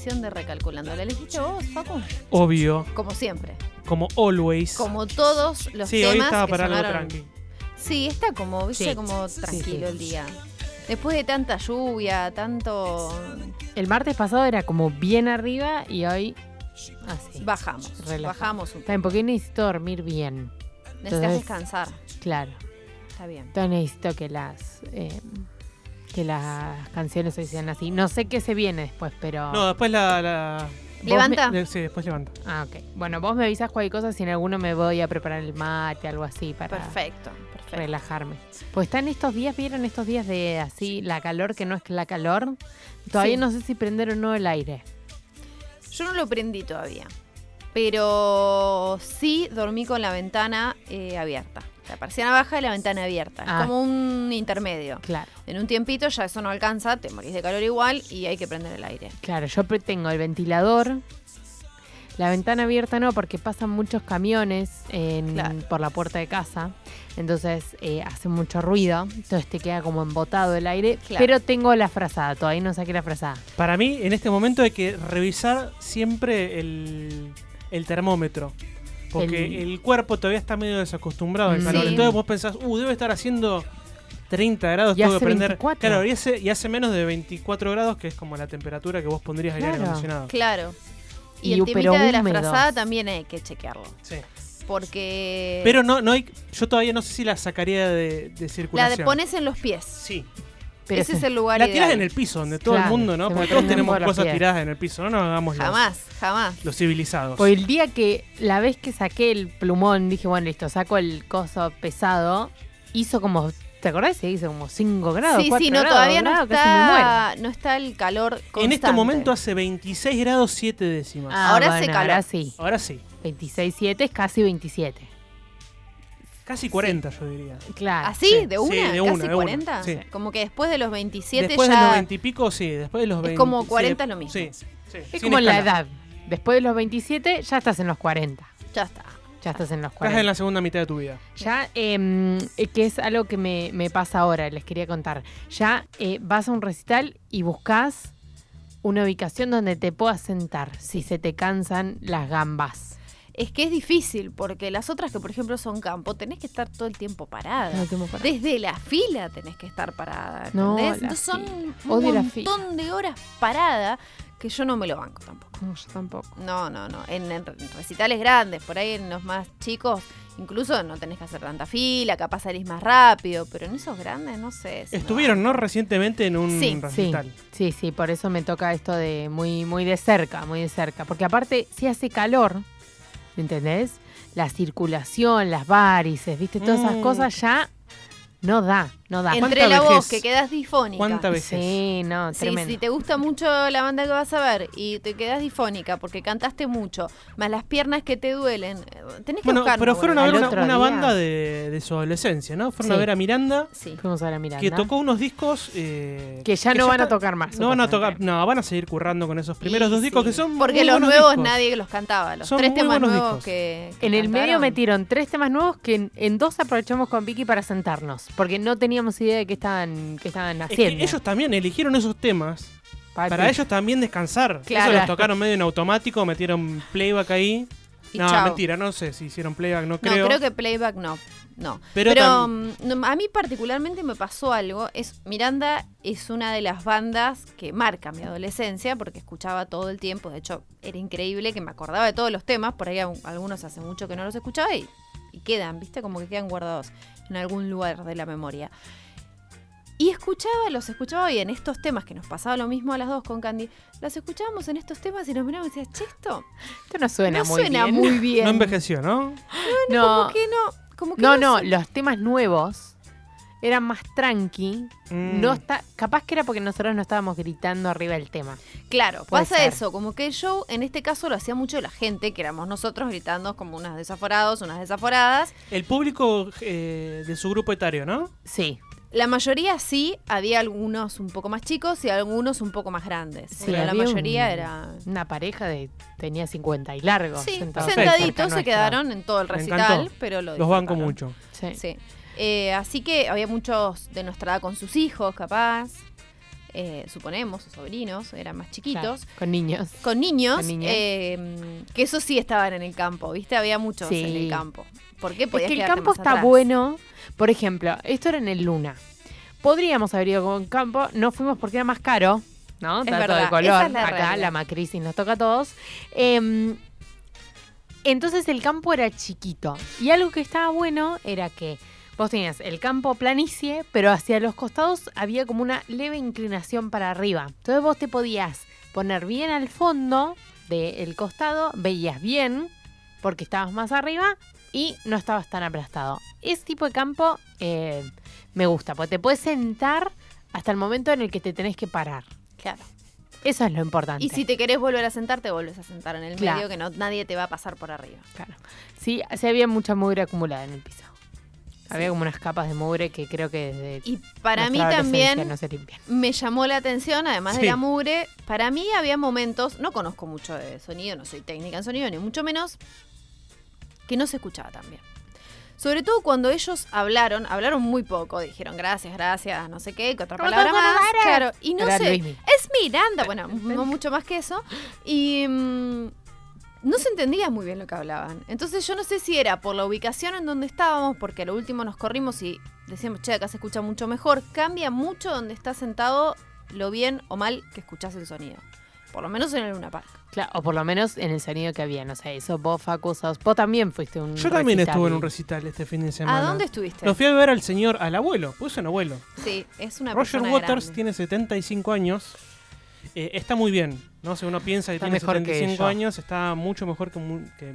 edición de Recalculando. ¿La elegiste vos, Facu? Obvio, Como siempre. como always. Como todos los sí, temas hoy estaba que para algo sonaron. tranqui. Sí, está como, viste, Sí, como sí, tranquilo sí. el día. Después de tanta lluvia, tanto... El martes pasado era como bien arriba y hoy así. Bajamos, Relajado. bajamos un Está bien, porque necesito dormir bien. Necesitas Entonces- descansar. Claro. Está bien. Entonces necesito que las eh, que las canciones hoy sean así. No sé qué se viene después, pero. No, después la. Levanta. sí, después levanta. Ah, ok. Bueno, vos me avisas cualquier cosa si en alguno me voy a preparar el mate, algo así, para Perfecto, perfecto. relajarme. Pues están estos días, ¿vieron estos días de así, la calor que no es la calor? Todavía Sí. no sé si prender o no el aire. Yo no lo prendí todavía, pero sí dormí con la ventana eh, abierta. La persiana baja y la ventana abierta. Ah. Es como un intermedio. Claro. En un tiempito ya eso no alcanza, te morís de calor igual y hay que prender el aire. Claro, yo tengo el ventilador. La ventana abierta no, porque pasan muchos camiones en- Claro. por la puerta de casa. Entonces eh, hace mucho ruido. Entonces te queda como embotado el aire. Claro. Pero tengo la frazada, todavía no saqué la frazada. Para mí, en este momento hay que revisar siempre el, el termómetro. Porque El- el... cuerpo todavía está medio desacostumbrado al Mm. calor. Sí. Entonces vos pensás, uh, debe estar haciendo 30 grados, Y tengo que prender. 24. Claro, y hace, y hace menos de 24 grados, que es como la temperatura que vos pondrías al aire Claro. acondicionado. Claro. Y, Y el temita de la frazada también hay que chequearlo. Sí. Porque Pero no, no hay. Yo todavía no sé si la sacaría de, de la circulación. de pones en los pies. Sí. Pero Ese se- es el lugar La ideal. tirás en el piso, donde todo el mundo, ¿no? se Porque todos tenemos por cosas pies. tiradas en el piso, no nos hagamos los, Jamás, jamás. los civilizados. Pues el día que, la vez que saqué el plumón, dije, bueno, listo, saco el coso pesado, hizo como, ¿te acordás? Se hizo como 5 grados. Sí, 4 sí, no, grados, todavía no grados, casi me muero. está, no está el calor constante. en este momento hace 26 grados 7 décimas. Ah, Ahora bueno, hace calor. Ahora sí. Ahora sí. 26.7 es casi 27. Casi 40, yo diría. Claro. ¿Así? Sí, ¿De sí, una? de una, ¿Casi de una, 40? sí. Como que después de los 27 Después ya... de los 20 y pico, sí. Después de los 20. como sí, 40 es lo mismo. Sí. sí, Es sin como la escala. edad. Después de los 27 ya estás en los 40. Ya está. Ya estás en los Estás 40. en la segunda mitad de tu vida. Ya, eh, eh, que es algo que me, me pasa ahora, les quería contar. Ya eh, vas a un recital y buscas una ubicación donde te puedas sentar si se te cansan las gambas. Es que es difícil, porque las otras que, por ejemplo, son campo, tenés que estar todo el tiempo parada. No tengo para- Desde la fila tenés que estar parada, No, ¿entendés? Entonces son fila. un Odio montón de horas parada que yo no me lo banco tampoco. No, yo tampoco. No, no, no. En, en recitales grandes, por ahí en los más chicos, incluso no tenés que hacer tanta fila, capaz salís más rápido, pero en esos grandes no sé. si Estuvieron, ¿no? Recientemente en un Sí, Sí, recital. sí, sí, por eso me toca esto de muy, muy de cerca, muy de cerca. Porque aparte, si hace calor, ¿entendés? La circulación, las varices, ¿viste? Todas esas Mm. cosas ya no da, no da. banco. ¿Cuánta Entre la vejez? voz, que quedás difónica. ¿Cuánta veces? Sí, no, Sí, si te gusta mucho la banda que vas a ver y te quedas difónica porque cantaste mucho, más las piernas que te duelen, tenés que Bueno, buscar pero fueron a ver una, banda de, de su adolescencia, ¿no? Fueron a ver a Miranda, Sí. Fuimos a la Miranda. que tocó unos discos. eh, Que ya no van a tocar más, No van a tocar, no, van a seguir currando con esos primeros dos discos sí, que son. Porque muy los buenos nuevos discos. nadie los cantaba. Los Son tres temas nuevos discos. que, que En el medio metieron tres temas nuevos que en, en dos aprovechamos con Vicky para sentarnos, porque no teníamos idea de qué estaban, qué estaban Es que haciendo. ellos también eligieron esos temas Pa- para ellos también descansar. Claro. Eso los tocaron medio en automático, metieron playback ahí. Y no, chao. mentira, no sé si hicieron playback, no No, creo. creo que playback no. No. Pero Pero, mm, a mí particularmente me pasó algo. Es Miranda es una de las bandas que marca mi adolescencia porque escuchaba todo el tiempo. De hecho, era increíble que me acordaba de todos los temas. Por ahí algunos hace mucho que no los escuchaba y, y quedan, ¿viste? Como que quedan guardados en algún lugar de la memoria. Y escuchaba, los escuchaba bien, estos temas que nos pasaba lo mismo a las dos con Candy, las escuchábamos en estos temas y nos mirábamos y decíamos, che, esto Esto no suena no muy suena bien. muy bien. No envejeció, ¿no? No, Como que no, como que no, no, sé. los temas nuevos era más tranqui. Mm. No está, capaz que era porque nosotros no estábamos gritando arriba del tema. Claro, Puede pasa ser. eso, como que el show en este caso lo hacía mucho la gente, que éramos nosotros gritando como unas desaforados, unas desaforadas. El público eh, de su grupo etario, ¿no? Sí. La mayoría sí, había algunos un poco más chicos y algunos un poco más grandes. Sí, pero la mayoría un- era... Una pareja de tenía 50 y largo. Sí, sentaditos se quedaron en todo el recital, pero lo Los banco mucho. Sí. Sí. Eh, así que había muchos de nuestra edad con sus hijos, capaz. eh, suponemos, sus sobrinos, eran más chiquitos. Claro, con niños. Con niños, Con eh, que eso sí estaban en el campo, ¿viste? Había muchos Sí. en el campo. ¿Por qué? Es Podías que el campo está atrás. bueno. Por ejemplo, esto era en el Luna. Podríamos haber ido con campo, no fuimos porque era más caro, ¿no? Es Dato verdad, de color. es la Acá realidad. la macrisis nos toca a todos. Em, entonces el campo era chiquito. Y algo que estaba bueno era que vos tenías el campo planicie, pero hacia los costados había como una leve inclinación para arriba. Entonces vos te podías poner bien al fondo del costado, veías bien, porque estabas más arriba y no estabas tan aplastado. Ese tipo de campo eh, me gusta, porque te puedes sentar hasta el momento en el que te tenés que parar. Claro. Eso es lo importante. Y si te querés volver a sentar, te vuelves a sentar en el Claro. medio, que no, nadie te va a pasar por arriba. Claro. Sí, sí había mucha mugre acumulada en el piso. Había como unas capas de mugre que creo que desde Y para mí también no se limpian. me llamó la atención, además de la mugre, para mí había momentos, no conozco mucho de sonido, no soy técnica en sonido, ni mucho menos, que no se escuchaba tan bien. Sobre todo cuando ellos hablaron, hablaron muy poco, dijeron gracias, gracias, no sé qué, que otra palabra más. Claro, y no Era sé, es Miranda, bueno, no mucho más que eso. Y mm, no se entendía muy bien lo que hablaban. Entonces yo no sé si era por la ubicación en donde estábamos, porque a lo último nos corrimos y decíamos, che, acá se escucha mucho mejor. Cambia mucho donde estás sentado lo bien o mal que escuchás el sonido. Por lo menos en el Luna Park. Claro, o por lo menos en el sonido que había. No sé, eso vos, Facu, sos- vos también fuiste un Yo también recital. estuve en un recital este fin de semana. ¿A dónde estuviste? Lo fui a ver al señor, al abuelo, pues es un abuelo. Sí, es una Roger persona Waters grande. tiene 75 años. Eh, está muy bien, ¿no? Si uno piensa que Está tiene mejor que 75 yo. años, está mucho mejor que, mu- que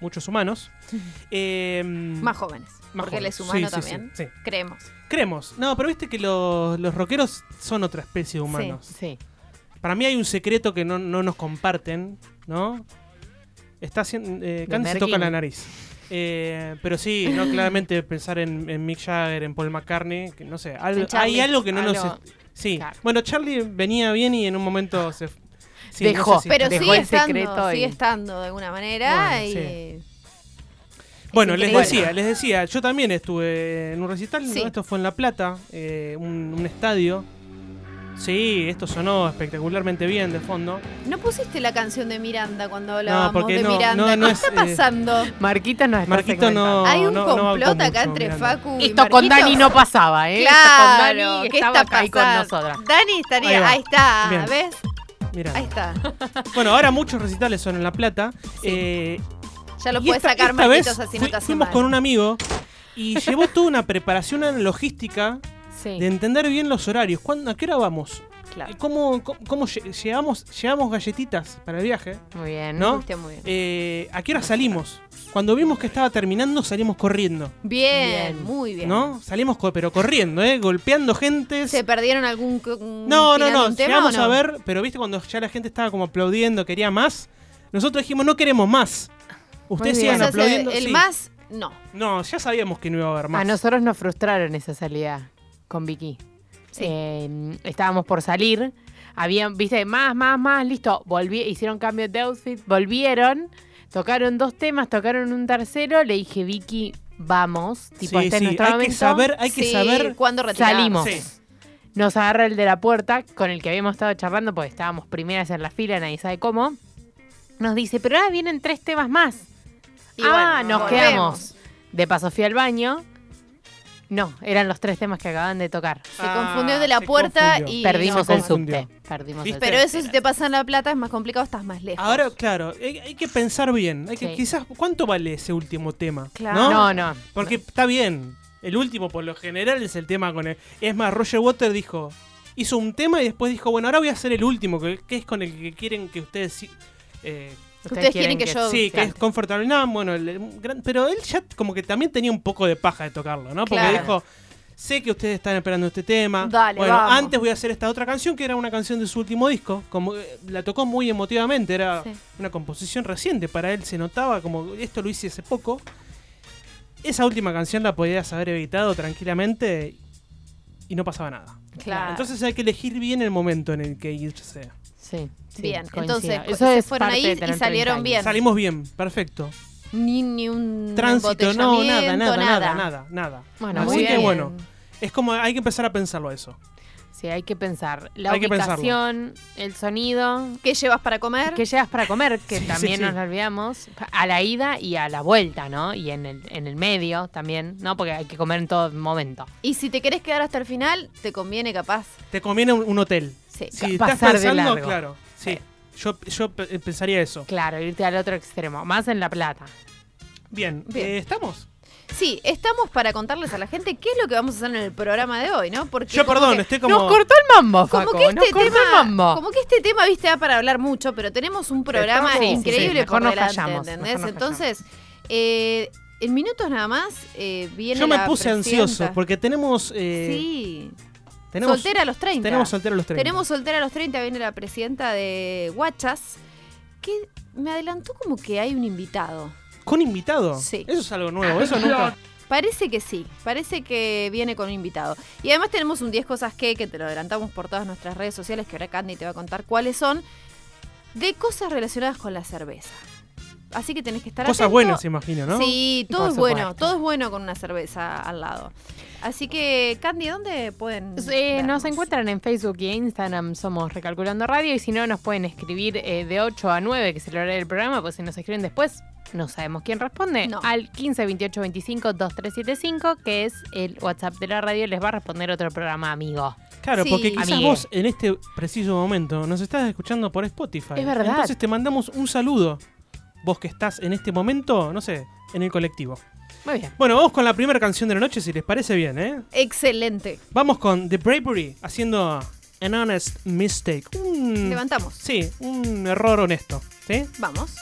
muchos humanos. Eh, Más jóvenes. más porque él jóvenes. es humano Sí, también. sí, sí. Creemos. Creemos. No, pero viste que los, los rockeros son otra especie de humanos. Sí. Para mí hay un secreto que no, no nos comparten, ¿no? Está haciendo. Eh, Candy se toca la nariz. Eh, pero sí, no claramente pensar en, en Mick Jagger, en Paul McCartney, que no sé, algo- hay algo que no nos. Algo- est- Sí, claro. bueno, Charlie venía bien y en un momento se. sí, Dejó. no sé si- Pero Dejó sigue el estando, secreto y- sigue estando de alguna manera Bueno, y... Bueno, Es les decía, les decía, yo también estuve en un recital, esto fue en La Plata, eh, un, un estadio. Sí, esto sonó espectacularmente bien de fondo. No pusiste la canción de Miranda cuando hablábamos porque de no, Miranda. no, no ¿Qué es, está eh, pasando? Marquita no está Marquito no-. Hay un no- no complot acá entre Miranda. Facu y Esto con. Dani no pasaba, ¿eh? Esto Claro, con Dani ¿qué está ahí con pasando? nosotras. Dani estaría, Ahí está, Bien. ¿ves? Mirá. Ahí está. Bueno, ahora muchos recitales son en La Plata. Sí. eh, Ya lo puedes esta- sacar esta Marquitos así no te fuimos mal. con un amigo y llevó toda una preparación, una logística Sí. de entender bien los horarios. ¿Cuándo, ¿A qué hora vamos? Claro. ¿Cómo, cómo, cómo lle- llevamos, llevamos galletitas para el viaje? Muy bien. ¿no? Fuiste muy bien. Eh, ¿A qué hora salimos? Cuando vimos que estaba terminando, salimos corriendo. Bien, Bien. muy bien. ¿No? Salimos, co- pero corriendo, ¿eh? Golpeando gente. ¿Se perdieron algún No, no, no. tema Llegamos o no? a ver, pero viste cuando ya la gente estaba como aplaudiendo, quería más. Nosotros dijimos, no queremos más. Ustedes bien. O sigan sea, aplaudiendo. el sí. más, no. No, ya sabíamos que no iba a haber más. A nosotros nos frustraron esa salida con Vicky. Sí. Eh, estábamos por salir. Habían, viste, más, más, más, listo. Volví, hicieron cambio de outfit, volvieron, tocaron dos temas, tocaron un tercero. Le dije, Vicky, vamos. Tipo, Sí, este es sí, nuestro hay momento. que saber, hay que Sí, saber. cuándo retirarnos. Salimos. Sí. Nos agarra el de la puerta con el que habíamos estado charlando, porque estábamos primeras en la fila, nadie sabe cómo. Nos dice, pero ahora vienen tres temas más. Y ah, bueno, nos volvemos. quedamos. De paso fui al baño. No, eran los tres temas que acaban de tocar. Se Ah, confundió de la puerta confundió. y... Perdimos no, el subte. Perdimos el Pero eso si te pasan la plata es más complicado, estás más lejos. Ahora, claro, hay, hay que pensar bien. Hay que, Sí. Quizás, ¿cuánto vale ese último tema? Claro. ¿No? No, no. Porque está bien. El último, por lo general, es el tema con el. Es más, Roger Waters dijo. Hizo un tema y después dijo, bueno, ahora voy a hacer el último, que, que es con el que quieren que ustedes. eh, Ustedes quieren que yo- sí, que es Comfortable Now, bueno, el- el gran- pero él ya como que también tenía un poco de paja de tocarlo, ¿no? Porque Claro. dijo, sé que ustedes están esperando este tema. Dale, bueno, vamos. antes voy a hacer esta otra canción que era una canción de su último disco. Como eh, la tocó muy emotivamente, era Sí. una composición reciente. Para él se notaba como esto lo hice hace poco. Esa última canción la podías haber evitado tranquilamente y no pasaba nada. Claro. Entonces hay que elegir bien el momento en el que irse. Sí, sí, Bien, coincido. entonces Eso se es fueron ahí y tener 30 salieron bien. Salimos bien, perfecto. Ni, ni un Tránsito, no, nada, nada, nada, nada, nada. Bueno, Así muy que bien. bueno, es como hay que empezar a pensarlo eso. Sí, hay que pensar. La Hay ubicación, el sonido, ¿Qué llevas para comer? que llevas para comer, que Sí, también sí, nos sí. olvidamos, a la ida y a la vuelta, ¿no? Y en el, en el medio también, ¿no? Porque hay que comer en todo momento. Y si te querés quedar hasta el final, te conviene capaz. Te conviene un, un hotel. Sí. Si Pasar estás de pensando, largo. claro. Sí. Yo, yo pe- pensaría eso. Claro, irte al otro extremo, más en La Plata. Bien, Bien. eh, ¿estamos? Sí, estamos para contarles a la gente qué es lo que vamos a hacer en el programa de hoy, ¿no? Porque Yo, como perdón, que- estoy como... Nos cortó el mambo, Como Faco, que este nos cortó el tema, mambo. como que este tema, viste, da para hablar mucho, pero tenemos un programa Estamos- increíble sí, por nos delante, callamos, ¿entendés? mejor nos Entonces, eh, en minutos nada más eh, viene Yo me la puse presidenta. ansioso porque tenemos... eh, Sí. Tenemos soltera a los 30. Tenemos soltera a los 30. Tenemos soltera a los 30, viene la presidenta de Guachas, que me adelantó como que hay un invitado. ¿Con invitado? Sí. Eso es algo nuevo, eso nunca... Parece que sí, parece que viene con un invitado. Y además tenemos un 10 cosas que, que te lo adelantamos por todas nuestras redes sociales, que ahora Candy te va a contar cuáles son, de cosas relacionadas con la cerveza. Así que tenés que estar Cosas atento. buenas, imagino, ¿no? Sí, todo es bueno, todo es bueno con una cerveza al lado. Así que, Candy, ¿dónde pueden Eh, nos encuentran en Facebook y Instagram, somos Recalculando Radio, y si no, nos pueden escribir eh, de 8 a 9, que es el horario del programa, pues si nos escriben después, no sabemos quién responde, No. al 15 28 25 2375, que es el WhatsApp de la radio, les va a responder otro programa amigo. Claro, Sí. porque quizás Amigue. vos en este preciso momento nos estás escuchando por Spotify. Es verdad. Entonces te mandamos un saludo. Vos que estás en este momento, no sé, en el colectivo. Muy bien. Bueno, vamos con la primera canción de la noche, si les parece bien, ¿eh? Excelente. Vamos con The Bravery haciendo An Honest Mistake. Un, Levantamos. sí, un error honesto. ¿Sí? Vamos.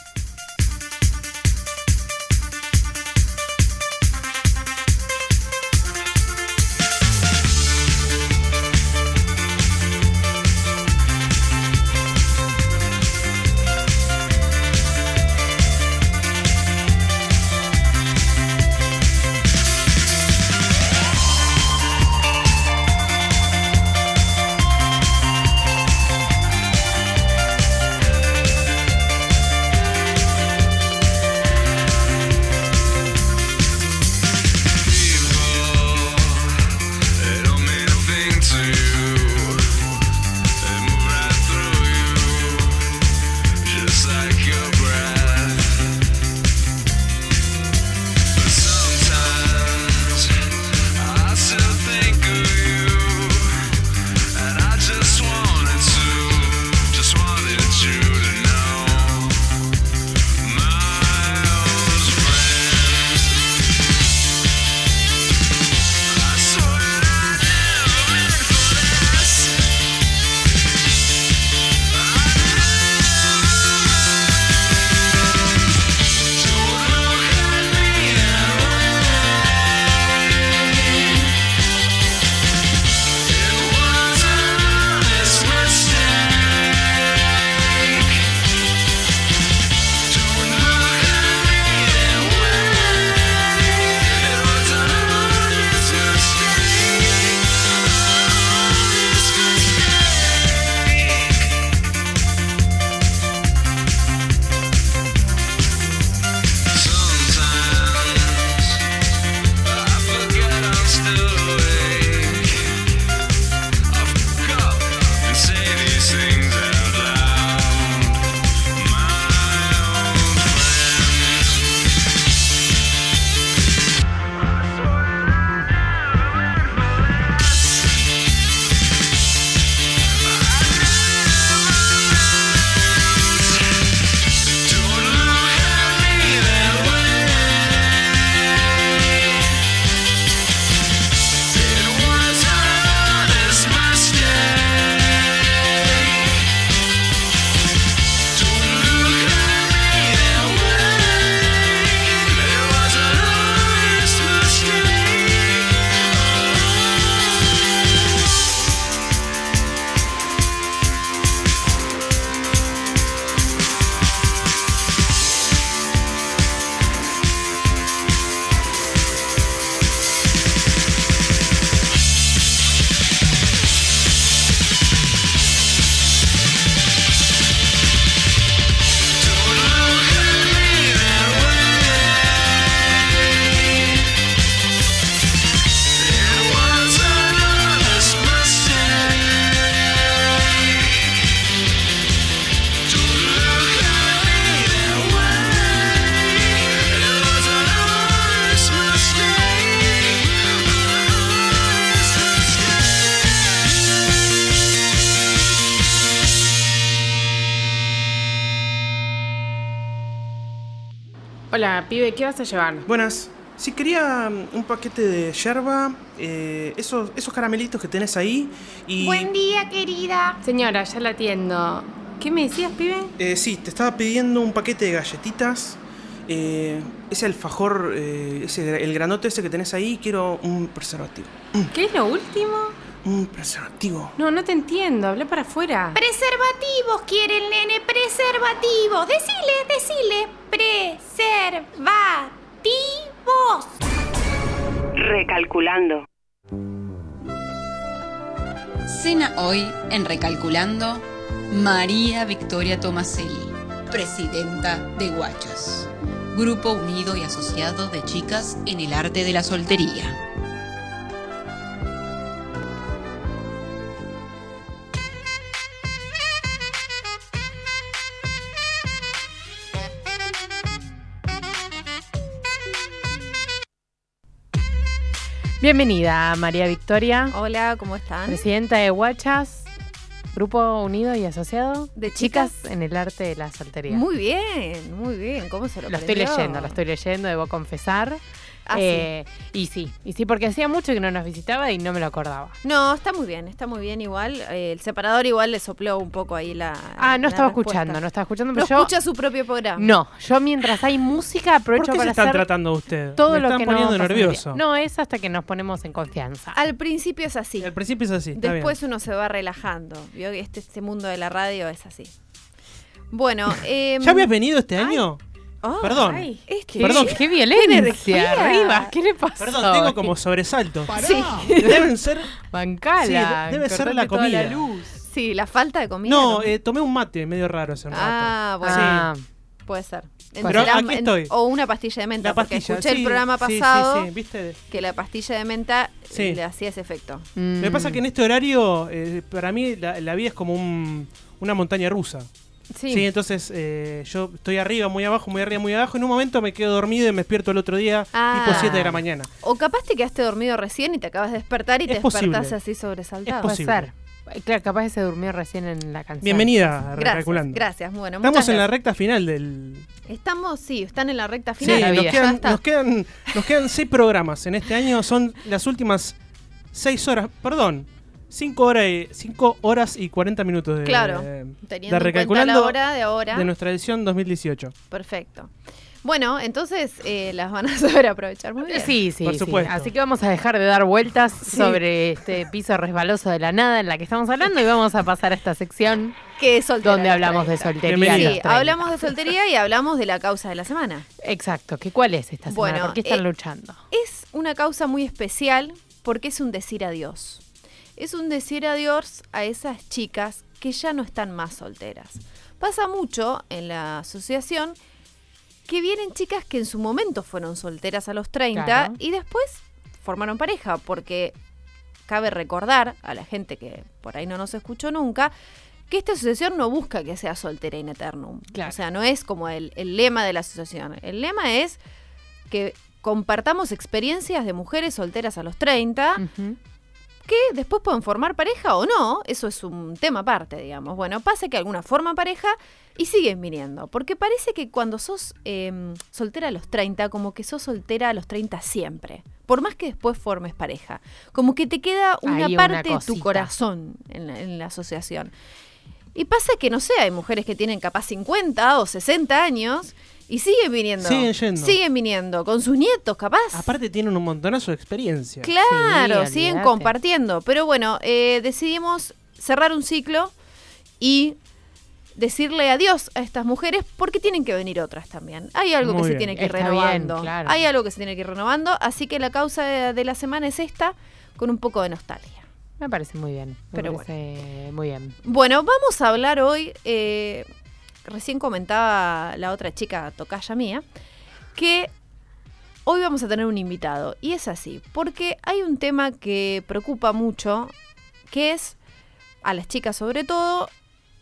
Pibe, ¿qué vas a llevar? Buenas. Si quería mm, un paquete de yerba, eh, esos, esos caramelitos que tenés ahí y... Buen día, querida. Señora, ya la atiendo. ¿Qué me decías, pibe? Eh, sí, te estaba pidiendo un paquete de galletitas. Eh, ese alfajor, eh, ese, el granote ese que tenés ahí, quiero un preservativo. ¿Qué es lo último? Un preservativo. No, no te entiendo. Hablé para afuera. Preservativos quiere el nene, preservativos. Decile, decile, preservativos. Recalculando. Cena hoy en Recalculando María Victoria Tomaselli, presidenta de Guachos, Grupo Unido y Asociado de Chicas en el Arte de la Soltería. Bienvenida, María Victoria, Hola, ¿cómo están? presidenta de Guachas, Grupo Unido y Asociado De chicas. en el arte de la soltería. Muy bien, muy bien. ¿Cómo se lo Lo estoy leyendo, lo estoy leyendo, debo confesar. Ah, sí. Eh, Y sí, y sí, porque hacía mucho que no nos visitaba y no me lo acordaba. No, está muy bien, está muy bien igual. Eh, el separador igual le sopló un poco ahí la. Ah, no la estaba respuesta. escuchando, no estaba escuchando, No pero yo... escucha su propio programa. No, yo mientras hay música ¿Por aprovecho qué se para están hacer tratando de usted? todo Me lo están que poniendo no nervioso. es hasta que nos ponemos en confianza. Al principio es así. Al principio es así. está Después bien. uno se va relajando. Vio que este, este mundo de la radio es así. Bueno, eh, ¿Ya habías venido este año? Oh, Perdón. Ay, este- qué, Perdón. qué violencia energía. arriba. ¿Qué le pasó? Perdón, tengo como sobresalto. Sí, Deben ser. Bancala. Sí, de- debe ser la comida. luz. sí, la falta de comida. No, eh, tomé un mate medio raro hace un rato. ah, bueno, Ah, puede ser. Pero Será- aquí estoy. o una pastilla de menta, La pastilla. escuché sí, el programa sí, sí, pasado Sí, ¿viste? que la pastilla de menta eh, Sí. le hacía ese efecto. mm. Me pasa que en este horario, eh, para mí, la, la vida es como un- una montaña rusa. Sí. Sí, entonces eh, yo estoy arriba, muy abajo, muy arriba, muy abajo. En un momento me quedo dormido y me despierto el otro día, Ah. tipo 7 de la mañana. O capaz te quedaste dormido recién y te acabas de despertar y Es te posible. despertás así sobresaltado. Es Puede posible. ser. Eh, Claro, capaz que se durmió recién en la canción. Bienvenida Recalculando. gracias. Bueno, Estamos en la recta final del. Estamos, sí, están en la recta Sí, final. la nos vida. Quedan, nos, quedan, nos quedan seis programas en este año. Son las últimas seis horas, perdón, cinco horas y, cinco horas y 40 minutos de, Claro, de Teniendo en cuenta Recalculando la hora de ahora. de nuestra edición 2018. Perfecto. Bueno, entonces eh, las van a saber aprovechar muy bien. Sí, sí, Por sí. supuesto. Así que vamos a dejar de dar vueltas sobre este piso resbaloso de la nada en la que estamos hablando y vamos a pasar a esta sección Que es soltera donde hablamos de 30. soltería. Sí, 30. hablamos de soltería y hablamos de la causa de la semana. Exacto. ¿Qué, ¿Cuál es esta semana? Bueno, ¿Por qué están eh, luchando? Es una causa muy especial porque es un decir adiós. Es un decir adiós a esas chicas que ya no están más solteras. Pasa mucho en la asociación que vienen chicas que en su momento fueron solteras a los 30 Claro. y después formaron pareja, porque cabe recordar a la gente que por ahí no nos escuchó nunca que esta asociación no busca que sea soltera in eternum. Claro. O sea, no es como el, el lema de la asociación. El lema es que compartamos experiencias de mujeres solteras a los 30 Ujú. Que después pueden formar pareja o no, eso es un tema aparte, digamos. Bueno, pasa que algunas forman pareja y siguen viniendo, porque parece que cuando sos eh, soltera a los 30, como que sos soltera a los 30 siempre, por más que después formes pareja, como que te queda una parte de tu corazón en la, en la asociación. Y pasa que, no sé, hay mujeres que tienen capaz 50 o 60 años y siguen viniendo. Siguen yendo. Siguen viniendo, con sus nietos capaz. Aparte tienen un montonazo de experiencia. Claro, Sí, siguen compartiendo. Pero bueno, eh, decidimos cerrar un ciclo y decirle adiós a estas mujeres porque tienen que venir otras también. Hay algo Muy que se tiene que ir Está bien, renovando. claro. Hay algo que se tiene que ir renovando. Así que la causa de, de la semana es esta, con un poco de nostalgia. Me parece muy bien. Me Pero parece muy bien. Bueno, vamos a hablar hoy. eh, recién comentaba la otra chica, tocaya mía, que hoy vamos a tener un invitado. Y es así, porque hay un tema que preocupa mucho, que es, a las chicas sobre todo,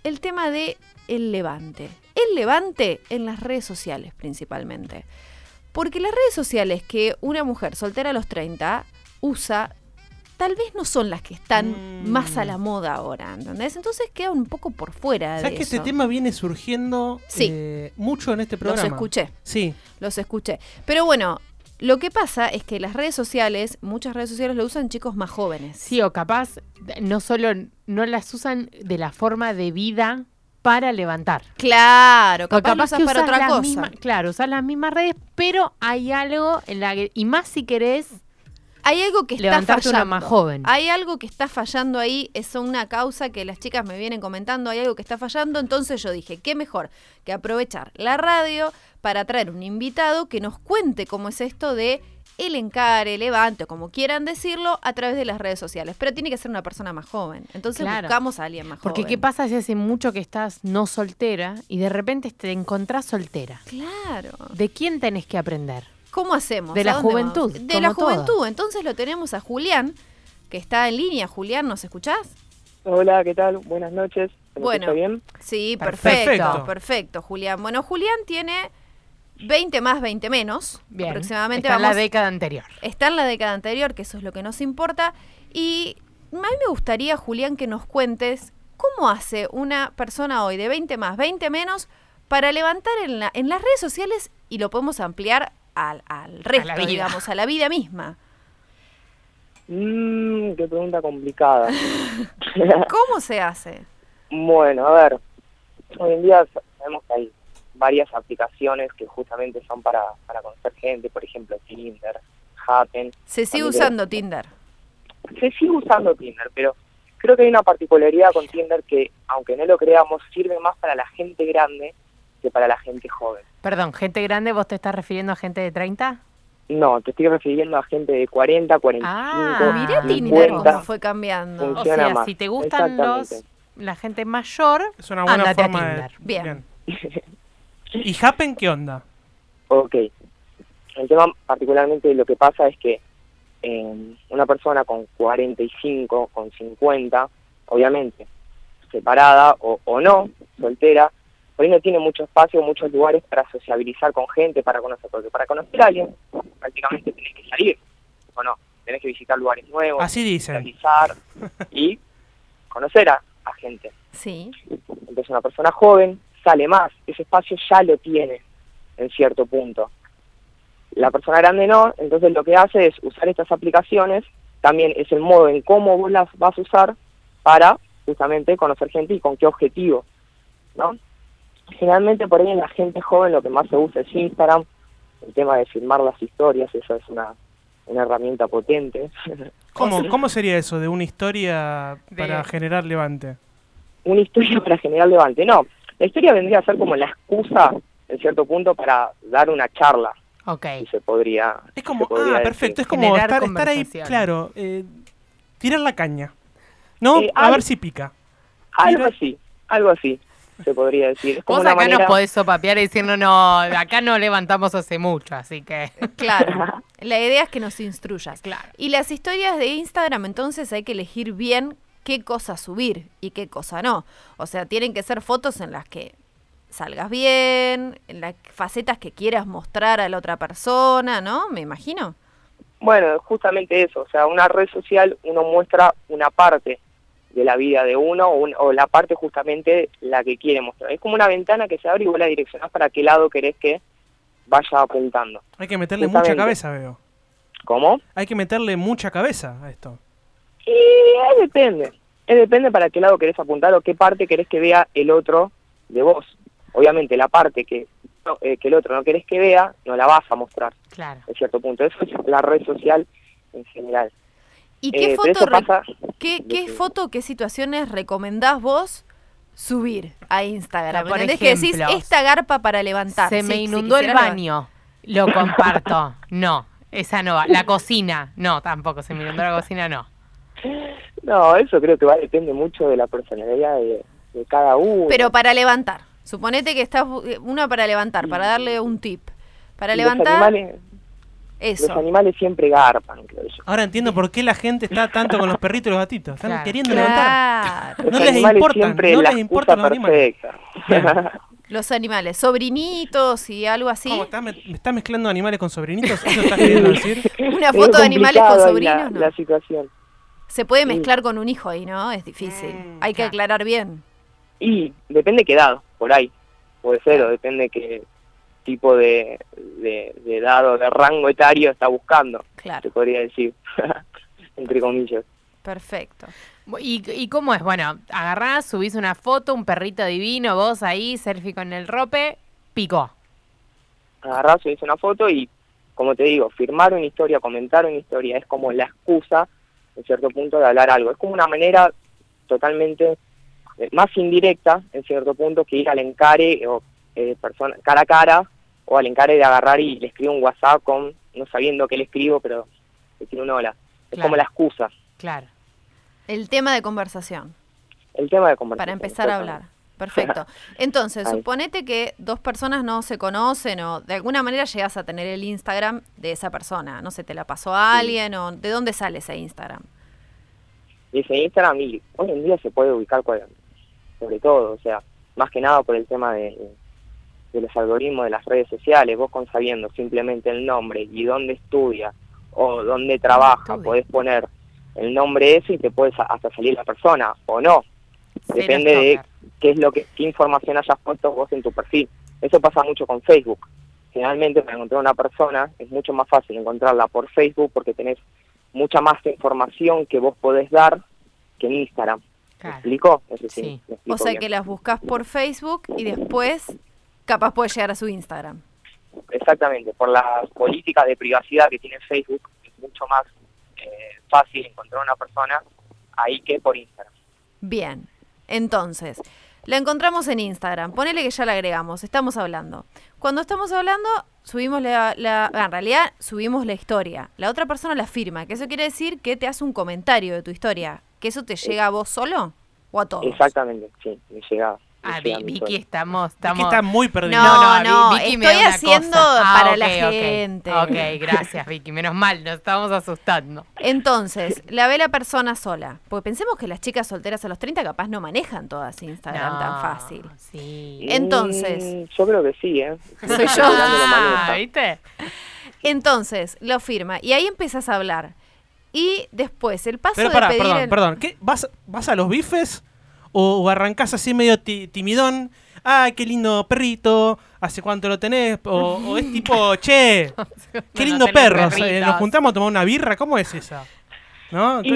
el tema de el levante. El levante en las redes sociales principalmente. Porque las redes sociales que una mujer soltera a los 30 usa tal vez no son las que están Mm. más a la moda ahora, ¿entendés? Entonces queda un poco por fuera ¿Sabes de que este tema viene surgiendo Sí. eh, mucho en este Los programa? escuché, Sí. los escuché. Pero bueno, lo que pasa es que las redes sociales, muchas redes sociales lo usan chicos más jóvenes. Sí, o capaz no solo no las usan de la forma de vida para levantar. Claro, O capaz, usas para usas otra las cosa. mismas- claro, usas las mismas redes, pero hay algo en la que, y más si querés Hay algo que está levantarte una fallando. más joven. Hay algo que está fallando ahí, es una causa que las chicas me vienen comentando, hay algo que está fallando, entonces yo dije, qué mejor que aprovechar la radio para traer un invitado que nos cuente cómo es esto de el encare, levante, o como quieran decirlo, a través de las redes sociales. Pero tiene que ser una persona más joven. Entonces Claro. buscamos a alguien más Porque joven. qué pasa si hace mucho que estás no soltera y de repente te encontrás soltera. Claro. ¿De quién tenés que aprender? ¿Cómo hacemos? De ¿A la juventud, vamos? De la todo. juventud. Entonces lo tenemos a Julián, que está en línea. Julián, ¿nos escuchás? Hola, ¿qué tal? Buenas noches. ¿Se me Bueno. bien? Sí, Perfecto. perfecto, perfecto, Julián. Bueno, Julián tiene 20 más, 20 menos, Bien. aproximadamente. Está en la década anterior. está en la década anterior, que eso es lo que nos importa. Y a mí me gustaría, Julián, que nos cuentes cómo hace una persona hoy de 20 más, 20 menos para levantar en, la- en las redes sociales y lo podemos ampliar al, al resto, vida. digamos, a la vida misma. Mmm, qué pregunta complicada. ¿Cómo se hace? bueno, a ver, hoy en día sabemos que hay varias aplicaciones que justamente son para, para conocer gente, por ejemplo Tinder, Happen. Se sigue usando Tinder. Se sigue usando Tinder, pero creo que hay una particularidad con Tinder que, aunque no lo creamos, sirve más para la gente grande que para la gente joven. Perdón, gente grande, ¿vos te estás refiriendo a gente de 30? No, te estoy refiriendo a gente de 40, 45, Ah, Mirá Ah, Tinder 50. cómo fue cambiando. O sea, más. si te gustan los la gente mayor, Es una buena ándate a forma de... Tinder. Bien. ¿Y Happen qué onda? Ok. El tema particularmente lo que pasa es que eh, una persona con 45, con 50, obviamente, separada o, o no, soltera, por ahí no tiene mucho espacio, muchos lugares para sociabilizar con gente, para conocer, porque para conocer a alguien prácticamente tenés que salir, o no, tenés que visitar lugares nuevos, Así dicen. socializar y conocer a, a gente. Sí. Entonces una persona joven sale más, ese espacio ya lo tiene en cierto punto. La persona grande no, entonces lo que hace es usar estas aplicaciones, también es el modo en cómo vos las vas a usar para justamente conocer gente y con qué objetivo, ¿no? Generalmente por ahí en la gente joven lo que más se usa es Instagram, el tema de filmar las historias, eso es una, una herramienta potente. ¿Cómo, ¿Cómo sería eso de una historia De- para generar levante? una historia para generar levante. No, la historia vendría a ser como la excusa, en cierto punto, para dar una charla, Ok. si se podría. Es como, podría ah, decir. perfecto, es como estar, estar ahí, claro, eh, tirar la caña. ¿No? Eh, a al- ver si pica. Algo Mira. así, algo así, se podría decir. Es como Vos acá manera... nos podés sopapear y decirnos, no, acá no levantamos hace mucho, así que... Claro. La idea es que nos instruyas. Claro. Y las historias de Instagram, entonces hay que elegir bien qué cosa subir y qué cosa no. O sea, tienen que ser fotos en las que salgas bien, en las facetas que quieras mostrar a la otra persona, ¿no? Me imagino. Bueno, justamente eso, o sea, una red social uno muestra una parte de la vida de uno o, un- o la parte justamente la que quiere mostrar. Es como una ventana que se abre y vos la direccionás para qué lado querés que vaya apuntando. Hay que meterle mucha cabeza, veo. ¿Cómo? Hay que meterle mucha cabeza a esto. Y eh, depende. Eh, depende para qué lado querés apuntar o qué parte querés que vea el otro de vos. Obviamente la parte que, no, eh, que el otro no querés que vea, no la vas a mostrar Claro. en cierto punto. Eso es la red social en general. ¿Y qué Eh, foto, pasa... qué, qué foto, qué situaciones recomendás vos subir a Instagram? Por ¿Entendés que decís ejemplo, esta garpa para levantar? Se Sí, me si inundó el baño, lo comparto. No, esa no va. La cocina, no, tampoco se me inundó la cocina, no. No, eso creo que va depende mucho de la personalidad de, de cada uno. Pero para levantar. Suponete que estás bu- una para levantar, para darle un tip. Para levantar animales, eso. los animales siempre garpan, creo yo. Ahora entiendo por qué la gente está tanto con los perritos y los gatitos. Están Claro. queriendo levantar. Claro. No les importan, no la les importan los animales. Los animales, sobrinitos y algo así. ¿Cómo estás, me, me estás mezclando animales con sobrinitos? ¿Eso estás queriendo decir? Una Es foto de animales con sobrinos, la, ¿no? la situación. Se puede mezclar con un hijo ahí, ¿no? Es difícil. Mm, Hay que aclarar bien. Y depende qué edad, por ahí. Puede ser, o depende qué tipo de, de, de edad o de rango etario está buscando, se Claro, podría decir, entre comillas. perfecto. ¿Y, ¿Y cómo es? Bueno, agarrás, subís una foto, un perrito divino, vos ahí, selfie con el rope, picó. agarrás, subís una foto y, como te digo, firmar una historia, comentar una historia, es como la excusa, en cierto punto, de hablar algo. Es como una manera totalmente eh, más indirecta, en cierto punto, que ir al encare o eh, persona, cara a cara, o al encare de agarrar y le escribo un WhatsApp con, no sabiendo qué le escribo, pero le tiro un hola. Es Claro. como la excusa, Claro. El tema de conversación. el tema de conversación. Para empezar a hablar. Perfecto. Entonces, suponete que dos personas no se conocen o de alguna manera llegas a tener el Instagram de esa persona. No sé, te la pasó a alguien o de dónde sale ese Instagram. Ese Instagram, y hoy en día se puede ubicar cual- sobre todo, o sea, más que nada por el tema de, de los algoritmos de las redes sociales, vos con sabiendo simplemente el nombre y dónde estudia o dónde trabaja, estudia. podés poner el nombre ese y te puedes hasta salir la persona o no. Cero Depende de qué es lo que qué información hayas puesto vos en tu perfil. Eso pasa mucho con Facebook. Generalmente para encontrar una persona es mucho más fácil encontrarla por Facebook porque tenés mucha más información que vos podés dar que en Instagram. ¿Me Claro. explico? No sé si Sí. me O sea bien. que las buscas por Facebook y después capaz puedes llegar a su Instagram. Exactamente, por las políticas de privacidad que tiene Facebook, es mucho más eh, fácil encontrar una persona ahí que por Instagram. Bien. Entonces, la encontramos en Instagram. Ponele que ya la agregamos. Estamos hablando. Cuando estamos hablando, subimos la, la- ah, En realidad, subimos la historia. La otra persona la firma. Que eso quiere decir que te hace un comentario de tu historia. ¿Que eso te llega a vos solo? ¿O a todos? Exactamente, sí, me llega. Ah, Vi- Vicky, estamos, Es estamos... que está muy perdido. No, No, no, Vi- Vicky me da estoy una haciendo cosa. Ah, para ok, la ok. gente. Ok, gracias, Vicky. Menos mal, nos estamos asustando. Entonces, la ve la persona sola. Porque pensemos que las chicas solteras a los 30 capaz no manejan todas Instagram No, tan fácil. Sí. Entonces- Mm, yo creo que sí, ¿eh? Soy yo. Ah. ¿viste? Entonces, lo firma y ahí empiezas a hablar. Y después, el paso Pero de pará, pedir perdón, el- perdón. ¿Qué? ¿Vas, ¿Vas a los bifes? ¿O, o arrancás así medio ti- timidón? ¡Ay, qué lindo perrito! ¿Hace cuánto lo tenés? O, o es tipo, che, qué lindo perro. Nos juntamos a tomar una birra. ¿Cómo es esa? ¿No? Y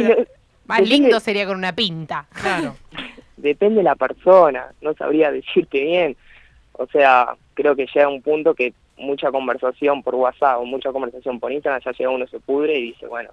Más depende- lindo sería con una pinta. claro. depende de la persona, no sabría decirte bien. O sea, creo que llega un punto que mucha conversación por WhatsApp o mucha conversación por Instagram, ya llega uno se pudre y dice, bueno,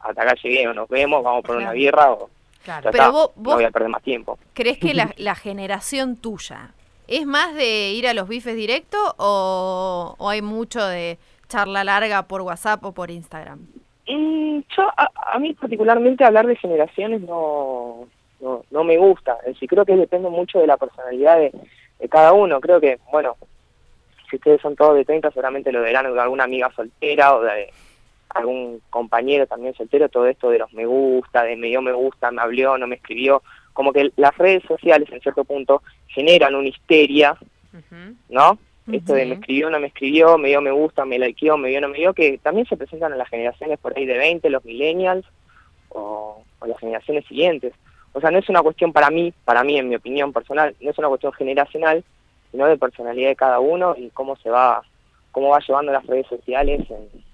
hasta acá llegué o nos vemos, vamos por una Claro. birra o Claro. ya Pero está, vos- no vos- voy a perder más tiempo. ¿Crees que la, la generación tuya es más de ir a los bifes directo o, o hay mucho de charla larga por WhatsApp o por Instagram? Mm, yo, a, a mí particularmente hablar de generaciones no, no, no me gusta. Es decir, creo que depende mucho de la personalidad de, de cada uno. Creo que, bueno, si ustedes son todos de 30 seguramente lo verán de alguna amiga soltera o de algún compañero también soltero, todo esto de los me gusta, de me dio me gusta, me habló, no me escribió. Como que las redes sociales en cierto punto generan una histeria. ¿no? Esto de me escribió, no me escribió, me dio me gusta, me likeó, me vio, no me vio, que también se presentan en las generaciones por ahí de 20, los millennials o, o las generaciones siguientes. O sea, no es una cuestión para mí, para mí en mi opinión personal, no es una cuestión generacional, sino de personalidad de cada uno y cómo se va, cómo va llevando las redes sociales. en-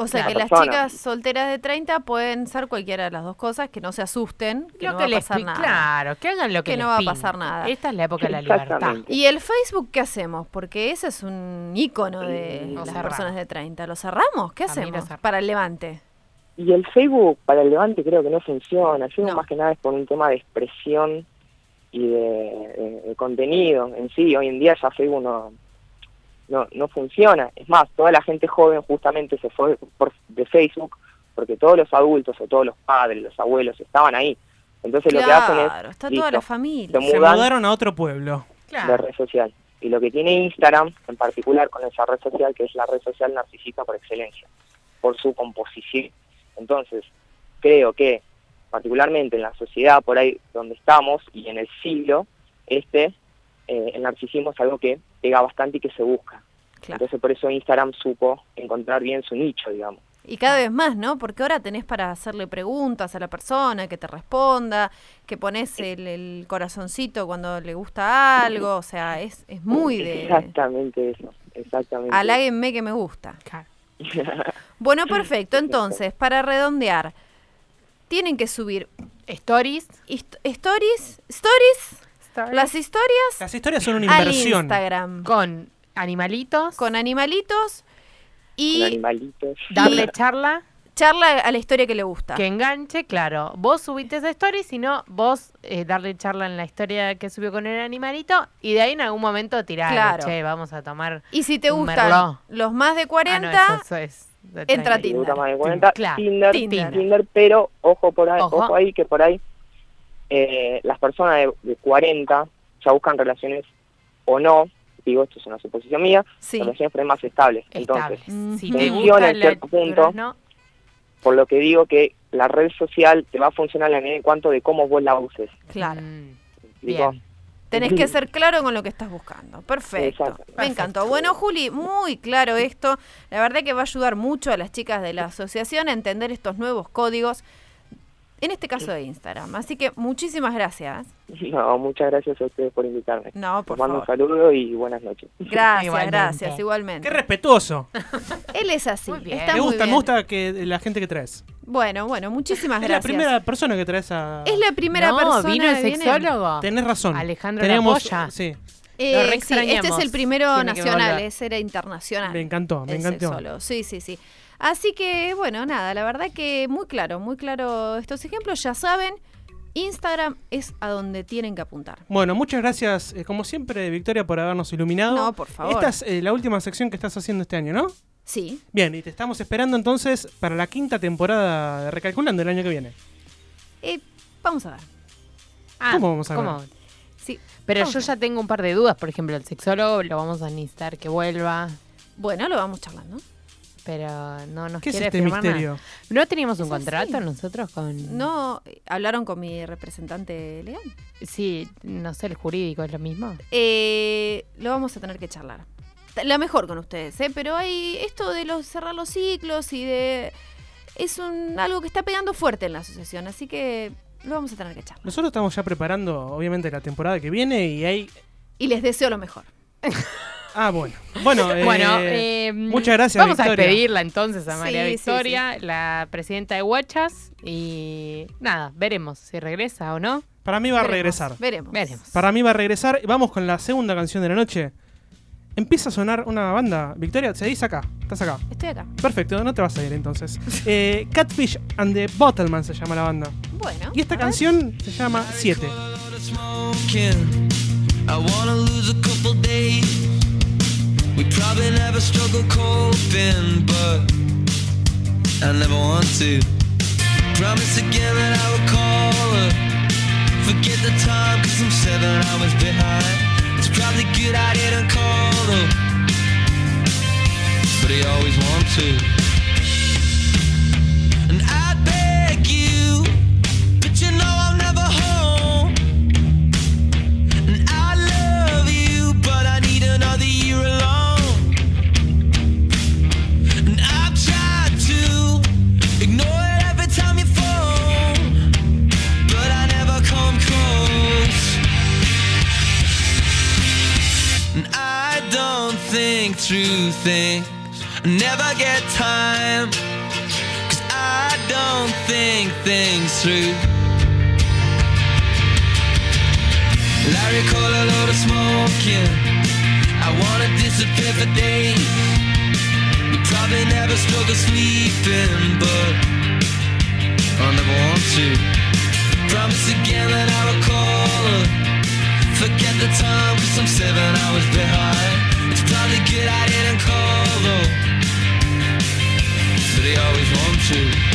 O sea que las chicas solteras de 30 pueden ser cualquiera de las dos cosas, que no se asusten, que Lo no que va a pasar nada. Claro, que hagan lo que, Que les no va a pasar nada. Esta es la época de la libertad. ¿Y el Facebook qué hacemos? Porque ese es un ícono de Mm, las cerramos. personas de 30. ¿Lo cerramos? ¿Qué hacemos cerramos. para el levante? Y el Facebook para el Levante creo que no funciona. El Facebook No. más que nada es por un tema de expresión y de, de- de contenido en sí. Hoy en día ya Facebook no, no, no funciona. Es más, toda la gente joven justamente se fue por, de Facebook porque todos los adultos o todos los padres, los abuelos estaban ahí. Entonces lo que hacen Claro, es está listo, toda la familia. se Se mudan mudaron a otro pueblo. de Claro. red social. Y lo que tiene Instagram, en particular con esa red social, que es la red social narcisista por excelencia, por su composición. Entonces, creo que, particularmente en la sociedad por ahí donde estamos y en el siglo, este, eh, el narcisismo es algo que pega bastante y que se busca. Claro. Entonces, por eso Instagram supo encontrar bien su nicho, digamos. Y cada vez más, ¿no? Porque ahora tenés para hacerle preguntas a la persona, que te responda, que pones el, el corazoncito cuando le gusta algo, o sea, es, es muy de... Exactamente eso, exactamente. Haláguenme que me gusta. Bueno, perfecto. Entonces, para redondear, tienen que subir Stories. hist- stories, stories, las historias Las historias son una al inversión. Instagram Con animalitos. con animalitos Con y animalitos. darle charla. charla a la historia que le gusta. Que enganche, claro. Vos subiste esa story, si no, vos eh, darle charla en la historia que subió con el animalito y de ahí en algún momento tirar, Claro. che, vamos a tomar. Y si te gustan merlot. los más de Ah, 40, no, eso, eso es entra a 30. Si te gusta Tinder. más de 40, Claro. Tinder, Tinder. Tinder, pero ojo por ahí, Ojo. ojo, ahí que por ahí eh, las personas de, de 40 ya buscan relaciones o no, digo esto es una suposición mía, sí. relaciones por más estables. Entonces. Si Funciona gusta en cierto punto. ¿no? por lo que digo que la red social te va a funcionar en cuanto de cómo vos la uses. Claro. Mm, bien. Tenés que ser claro con lo que estás buscando. Perfecto. Exacto. Me encantó. Bueno, Juli, muy claro esto. La verdad que va a ayudar mucho a las chicas de la asociación a entender estos nuevos códigos, en este caso de Instagram. Así que muchísimas gracias. No, muchas gracias a ustedes por invitarme. No, por Les mando un favor. saludo y buenas noches. Gracias, Igualmente. gracias, igualmente. Qué respetuoso. Él es así. Muy bien. Está me muy gusta, bien. me gusta que la gente que traes. Bueno, bueno, muchísimas Es la gracias. primera persona que traes a. Es la primera no, persona vino el viene. sexólogo. Tenés razón. Alejandro Teníamos, Lapolla. Sí, Eh, sí, este es el primero Tiene nacional, ese era internacional. me encantó, me encantó. Sí, sí, sí. Así que, bueno, nada, la verdad que muy claro, muy claro estos ejemplos. Ya saben, Instagram es a donde tienen que apuntar. Bueno, muchas gracias, eh, como siempre, Victoria, por habernos iluminado. No, por favor. Esta es eh, la última sección que estás haciendo este año, ¿no? Sí. Bien, y te estamos esperando entonces para la quinta temporada de Recalculando el año que viene. Eh, vamos a ver. Ah, ¿Cómo vamos a ver? ¿cómo? Sí. Pero Vamos yo ya tengo un par de dudas. Por ejemplo, el sexólogo lo vamos a necesitar que vuelva. Bueno, lo vamos charlando. Pero no nos ¿Qué es quiere este firmar nada. misterio? ¿No teníamos un Es así. contrato nosotros con...? No, hablaron con mi representante legal. Sí, no sé, el jurídico es lo mismo. Eh, lo vamos a tener que charlar. La mejor con ustedes, ¿eh? Pero hay esto de los cerrar los ciclos y de... Es un, algo que está pegando fuerte en la asociación, así que lo vamos a tener que charlar. Nosotros estamos ya preparando, obviamente, la temporada que viene y hay... Y les deseo lo mejor. Ah, bueno. Bueno, eh, bueno, eh, muchas gracias, Vamos a despedirla entonces a María Sí, sí, Victoria, la presidenta de Huachas. Y nada, veremos si regresa o no. Para mí va a regresar. Veremos. Veremos. Para mí va a regresar. Vamos con la segunda canción de la noche. Empieza a sonar una banda. Victoria, ¿seguís acá? ¿Estás acá? Estoy acá. Perfecto, no te vas a ir entonces. Eh, Catfish and the Bottleman se llama la banda. Bueno. Y esta ver. canción se llama 7. We probably never struggle coping, but I never want to. Promise again that I will call her. Forget the time, cause I'm seven hours behind. It's probably good I didn't call her. But I always want to. And I beg you, through things, I never get time. Cause I don't think things through. Larry call a load of smoking. I wanna disappear for days. We probably never struggle sleeping, but I never want to. Promise again that I will call her. Forget the time, cause I'm seven hours behind they get out in a call though, but they always want to.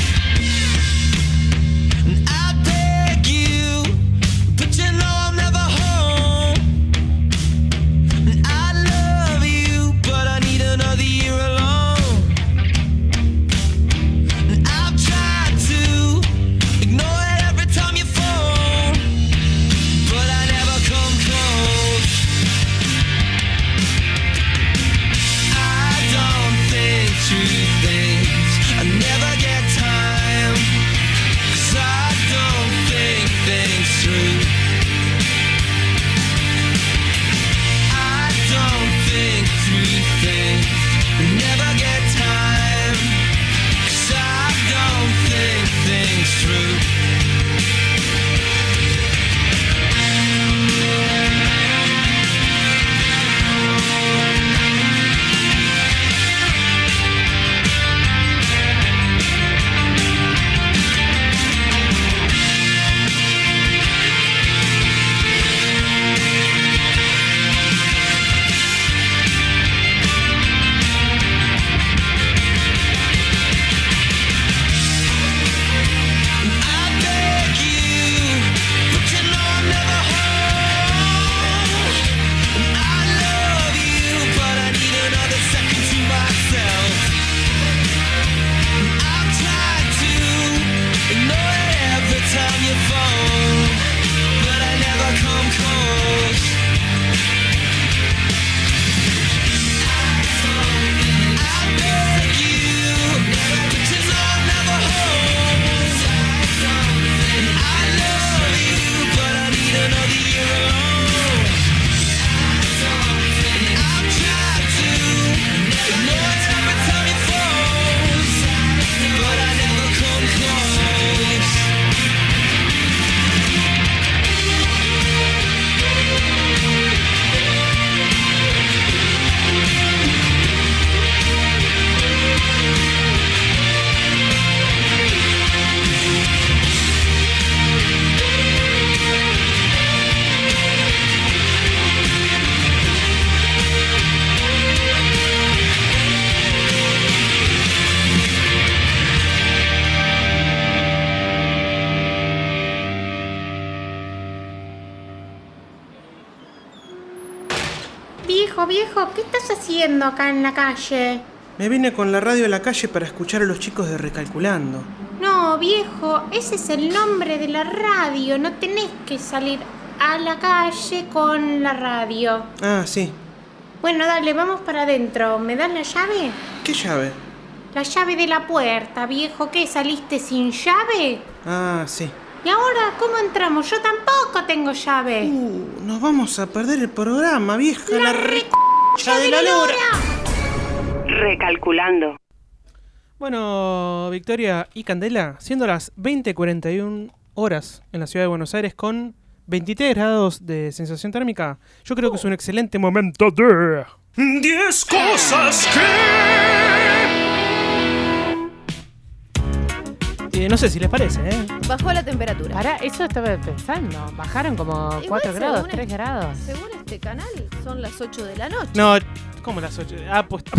Acá en la calle? Me vine con la radio a la calle para escuchar a los chicos de Recalculando. No, viejo, ese es el nombre de la radio. No tenés que salir a la calle con la radio. Ah, sí. Bueno, dale, vamos para adentro. ¿Me das la llave? ¿Qué llave? La llave de la puerta, viejo. ¿Qué? ¿Saliste sin llave? Ah, sí. ¿Y ahora cómo entramos? Yo tampoco tengo llave. Uh, nos vamos a perder el programa, vieja. La re- ¡Ya de la lora! Recalculando. Bueno, Victoria y Candela, siendo las 20.41 horas en la ciudad de Buenos Aires con 23 grados de sensación térmica, yo creo que es un excelente momento de... 10 cosas Eh, no sé si les parece, ¿eh? Bajó la temperatura. Para, eso estaba pensando. Bajaron como Igual 4 grados, según 3 es- grados. Según este canal, son las 8 de la noche. No, ¿cómo las 8? Ah, pues...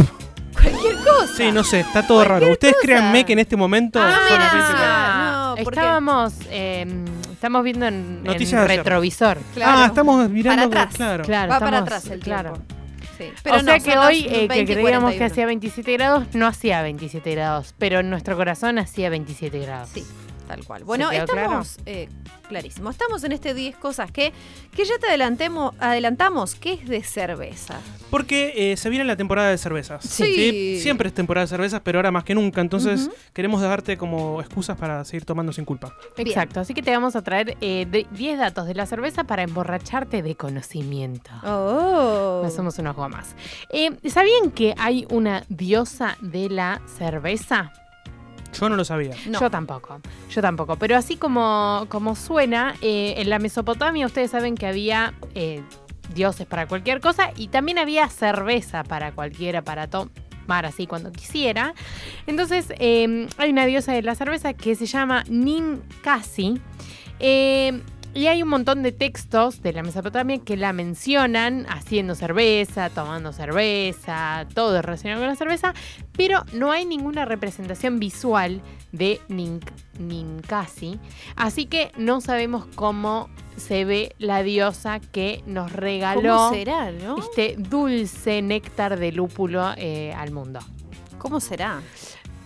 Cualquier cosa. Sí, no sé, está todo raro. Ustedes cosa. créanme que en este momento Ah, son las mira. 20 grados. Ah, no, Estábamos, eh, estamos viendo en, en Noticias ayer. retrovisor. Claro. Ah, estamos mirando... Para atrás. Claro. Claro, Va para estamos- atrás el claro. tiempo. Sí. o Pero sea no, que son las hoy, eh, 20 que creíamos que 41. hacía 27 grados, no hacía 27 grados, pero en nuestro corazón hacía 27 grados. Sí, tal cual. Bueno, estamos eh, clarísimo. Estamos en este 10 cosas que, que ya te adelantemos, adelantamos que es de cerveza. Porque eh, se viene la temporada de cervezas. Sí. Siempre es temporada de cervezas, pero ahora más que nunca. Entonces queremos darte como excusas para seguir tomando sin culpa. Exacto, así que te vamos a traer eh, de- 10 datos de la cerveza para emborracharte de conocimiento. Oh. No somos unos gomas. Eh, ¿Sabían que hay una diosa de la cerveza? Yo no lo sabía. No. Yo tampoco, yo tampoco. Pero así como, como suena, eh, en la Mesopotamia ustedes saben que había eh, dioses para cualquier cosa y también había cerveza para cualquiera, para tomar así cuando quisiera. Entonces eh, hay una diosa de la cerveza que se llama Ninkasi. Eh, y hay un montón de textos de la Mesopotamia que la mencionan haciendo cerveza, tomando cerveza, todo relacionado con la cerveza, pero no hay ninguna representación visual de Nink- Ninkasi. Así que no sabemos cómo se ve la diosa que nos regaló ¿Cómo será, no? este dulce néctar de lúpulo eh, al mundo. ¿Cómo será?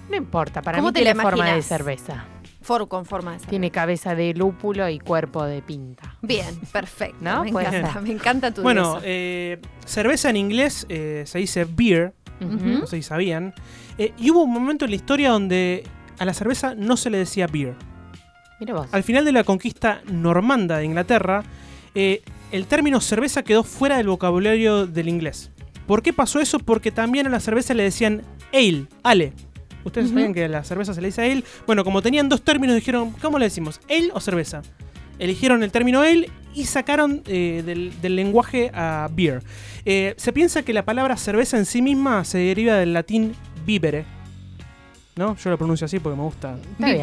No importa, para ¿Cómo mí te la tiene forma de cerveza. For con forma de cerveza. Tiene cabeza de lúpulo y cuerpo de pinta. Bien, perfecto. ¿No? Me encanta, me encanta tu Bueno, eh, cerveza en inglés eh, se dice beer, no sé si sabían. Eh, y hubo un momento en la historia donde a la cerveza no se le decía beer. Mira vos. Al final de la conquista normanda de Inglaterra, eh, el término cerveza quedó fuera del vocabulario del inglés. ¿Por qué pasó eso? Porque también a la cerveza le decían ale, ale. ¿Ustedes sabían que a la cerveza se le dice ale? Bueno, como tenían dos términos, dijeron, ¿cómo le decimos? ¿Ale o cerveza? Eligieron el término ale y sacaron eh, del, del lenguaje a beer. Eh, se piensa que la palabra cerveza en sí misma se deriva del latín vivere. ¿No? Yo lo pronuncio así porque me gusta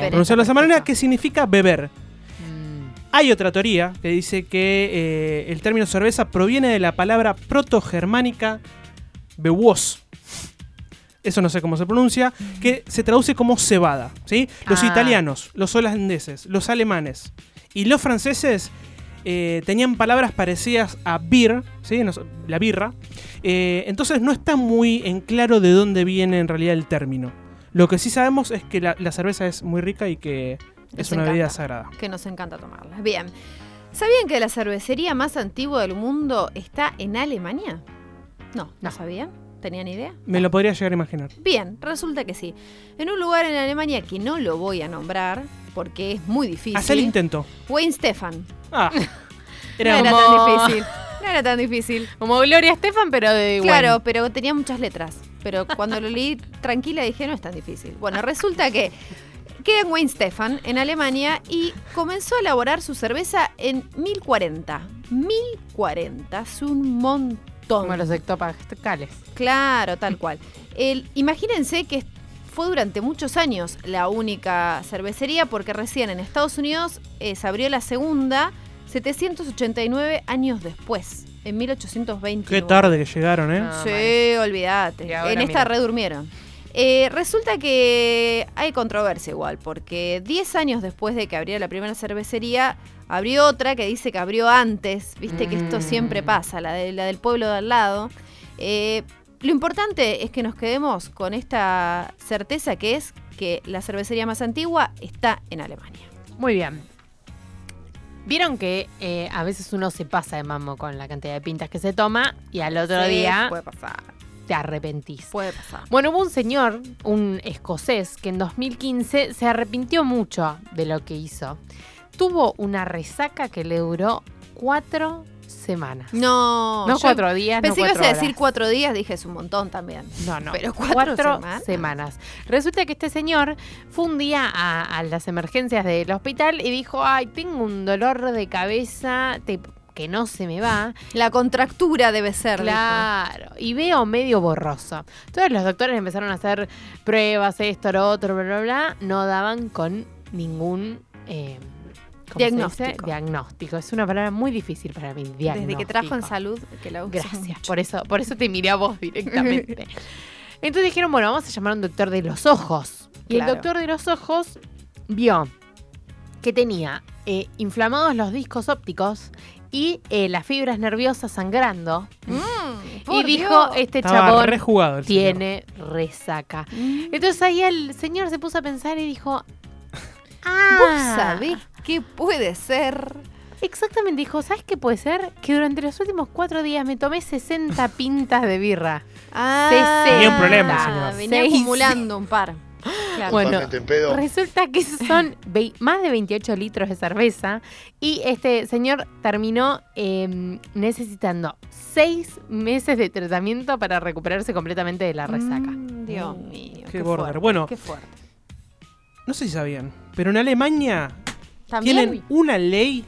pronunciarlo de esa manera, que significa beber. Mm, Hay otra teoría que dice que eh, el término cerveza proviene de la palabra protogermánica bewos. Eso no sé cómo se pronuncia, que se traduce como cebada. ¿sí? Los Ah. italianos, los holandeses, los alemanes y los franceses eh, tenían palabras parecidas a beer, ¿sí? La birra. Eh, entonces no está muy en claro de dónde viene en realidad el término. Lo que sí sabemos es que la, la cerveza es muy rica y que es una bebida sagrada. Que nos encanta tomarla. Bien. ¿Sabían que la cervecería más antigua del mundo está en Alemania? No, ¿no, No. sabían? ¿Tenían idea? Me lo podría llegar a imaginar. Bien, resulta que sí. En un lugar en Alemania que no lo voy a nombrar porque es muy difícil. Haz el intento. Wayne Stefan. Ah, No era era como- tan difícil. No era tan difícil. Como Gloria Estefan, pero de Claro, pero tenía muchas letras. Pero cuando lo leí tranquila dije, no es tan difícil. Bueno, resulta que queda en Wayne Stefan, en Alemania, y comenzó a elaborar su cerveza en 1040. 1040 es un montón. Como los ectopascales. Claro, tal cual. El, imagínense que fue durante muchos años la única cervecería porque recién en Estados Unidos eh, se abrió la segunda 789 años después, en 1820. qué tarde que llegaron, ¿eh? Ah, Sí, olvídate. En esta mira. redurmieron. Eh, resulta que hay controversia igual, porque 10 años después de que abriera la primera cervecería, Abrió otra que dice que abrió antes, viste que esto siempre Mm. pasa, la, de- la del pueblo de al lado. Eh, lo importante es que nos quedemos con esta certeza que es que la cervecería más antigua está en Alemania. Muy bien. Vieron que eh, a veces uno se pasa de mambo con la cantidad de pintas que se toma y al otro Sí, día Puede pasar, te arrepentís. puede pasar. Bueno, hubo un señor, un escocés, que en 2015 se arrepintió mucho de lo que hizo. Tuvo una resaca que le duró cuatro semanas. No, No cuatro días, no Pensé que ibas cuatro a decir cuatro días, dije es un montón también. No, no. Pero cuatro semanas. semanas. Resulta que este señor fue un día a, a las emergencias del hospital y dijo, ay, tengo un dolor de cabeza te- que no se me va. La contractura debe ser. dijo. Claro, y veo medio borroso. Todos los doctores empezaron a hacer pruebas, esto, lo otro, bla, bla, bla. No daban con ningún eh. Diagnóstico. Diagnóstico. Es una palabra muy difícil para mí. Desde que trabajo en salud, que la uso Gracias. mucho. Por eso, por eso te miré a vos directamente. Entonces dijeron, bueno, vamos a llamar a un doctor de los ojos. Y Claro. el doctor de los ojos vio que tenía eh, inflamados los discos ópticos y eh, las fibras nerviosas sangrando. Mm, Y dijo, Dios. este Estaba chabón rejugado el señor. tiene resaca. Mm. Entonces ahí el señor se puso a pensar y dijo, ¿Vos ah, sabés qué puede ser? Exactamente, dijo, ¿sabes qué puede ser? Que durante los últimos cuatro días me tomé 60 pintas de birra. Ah, Tenía un problema, señor. Venía Seis. acumulando un par. Claro. Bueno, resulta que son más de 28 litros de cerveza y este señor terminó eh, necesitando seis meses de tratamiento para recuperarse completamente de la resaca. Mm, Dios mío. Qué border. fuerte, Bueno. Qué fuerte. No sé si sabían, pero en Alemania También. tienen una ley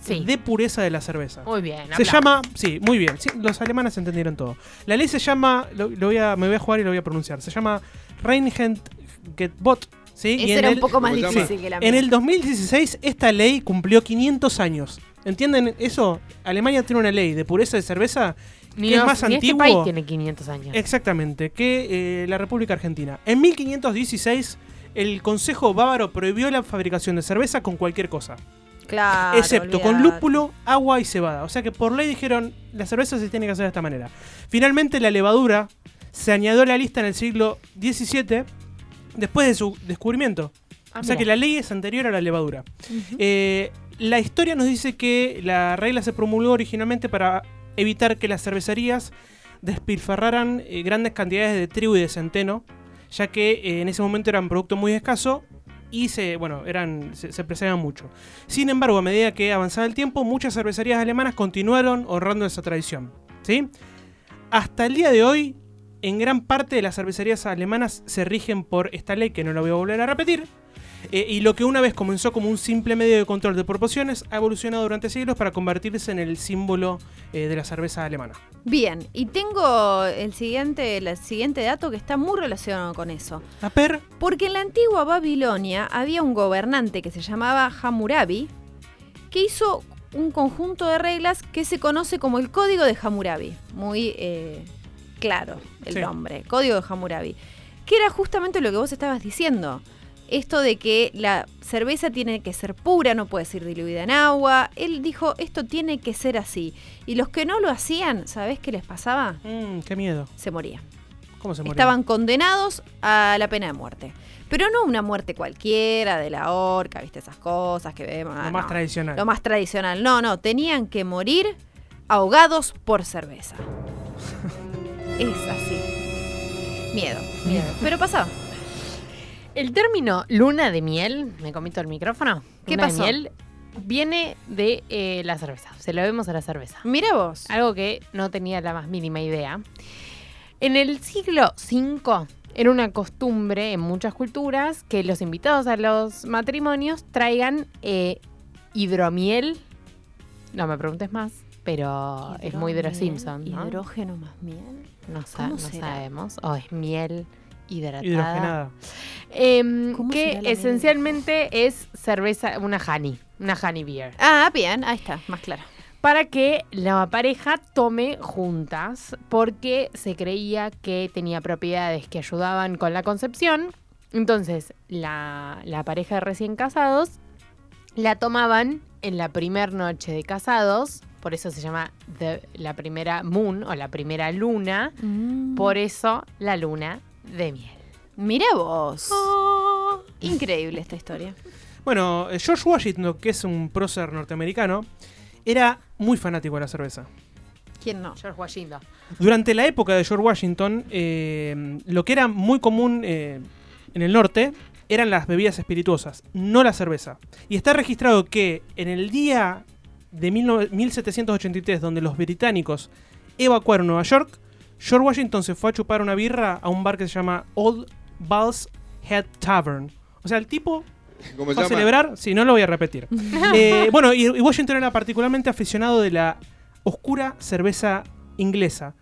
Sí. de pureza de la cerveza. Muy bien. Se aplausos. llama, sí, muy bien. sí, los alemanes entendieron todo. La ley se llama, lo, lo voy a, me voy a jugar y lo voy a pronunciar. Se llama Reinheitsgebot. ¿sí? Y Ese en era el- un poco más difícil que la En mía. el 2016 esta ley cumplió 500 años. ¿Entienden eso? Alemania tiene una ley de pureza de cerveza Ni, que es más ni este antiguo. país tiene 500 años. Exactamente, que eh, la República Argentina. En 1516 el Consejo Bávaro prohibió la fabricación de cerveza con cualquier cosa, Claro, excepto con lúpulo, agua y cebada. O sea que por ley dijeron, la cerveza se tiene que hacer de esta manera. Finalmente la levadura se añadió a la lista en el siglo XVII después de su descubrimiento. Ah, o sea mira. que la ley es anterior a la levadura. Eh, la historia nos dice que la regla se promulgó originalmente para evitar que las cervecerías despilfarraran eh, grandes cantidades de trigo y de centeno, ya que eh, en ese momento era un producto muy escaso y se, bueno, eran, se, se mucho. Sin embargo, a medida que avanzaba el tiempo, muchas cervecerías alemanas continuaron honrando esa tradición. ¿sí? Hasta el día de hoy, en gran parte de las cervecerías alemanas se rigen por esta ley, que no la voy a volver a repetir, eh, y lo que una vez comenzó como un simple medio de control de proporciones ha evolucionado durante siglos para convertirse en el símbolo eh, de la cerveza alemana. Bien, y tengo el siguiente, el siguiente dato que está muy relacionado con eso. A Porque en la antigua Babilonia había un gobernante que se llamaba Hammurabi, que hizo un conjunto de reglas que se conoce como el Código de Hammurabi. Muy eh, claro el Sí. nombre, Código de Hammurabi. Que era justamente lo que vos estabas diciendo. Esto de que la cerveza tiene que ser pura, no puede ser diluida en agua. Él dijo, esto tiene que ser así. Y los que no lo hacían, ¿sabés qué les pasaba? mm, qué miedo. Se morían. ¿Cómo se murió? Estaban condenados a la pena de muerte. Pero no una muerte cualquiera, de la horca, viste, esas cosas que vemos. ah, Lo más no. tradicional. Lo más tradicional. No, no, tenían que morir ahogados por cerveza. es así. Miedo, miedo. Pero pasaba. El término luna de miel, me comito el micrófono. ¿Qué luna pasó? de miel viene de eh, la cerveza. Se lo vemos a la cerveza. Mira vos. Algo que no tenía la más mínima idea. En el siglo V era una costumbre en muchas culturas que los invitados a los matrimonios traigan eh, hidromiel. No me preguntes más, pero es muy de los Simpsons, ¿no? Hidrógeno más miel. No, sabemos. O es miel hidratada. Hidrogenada. Em, ¿Cómo que esencialmente es cerveza, una honey, una honey beer. Ah, bien, ahí está, más claro. Para que la pareja tome juntas, porque se creía que tenía propiedades que ayudaban con la concepción. Entonces, la, la pareja de recién casados la tomaban en la primera noche de casados, por eso se llama the- la primera moon o la primera luna, por eso la luna de miel. Mira vos. Increíble esta historia. Bueno, eh, George Washington, que es un prócer norteamericano, era muy fanático de la cerveza. ¿Quién no? George Washington. Durante la época de George Washington, eh, lo que era muy común eh, en el norte eran las bebidas espirituosas, no la cerveza. Y está registrado que en el día de 19- 1783, donde los británicos evacuaron Nueva York, George Washington se fue a chupar una birra a un bar que se llama Old Bull's Head Tavern. O sea, el tipo ¿Cómo se fue a llama? celebrar, si no lo voy a repetir. Eh, bueno, y, y Washington era particularmente aficionado de la oscura cerveza inglesa.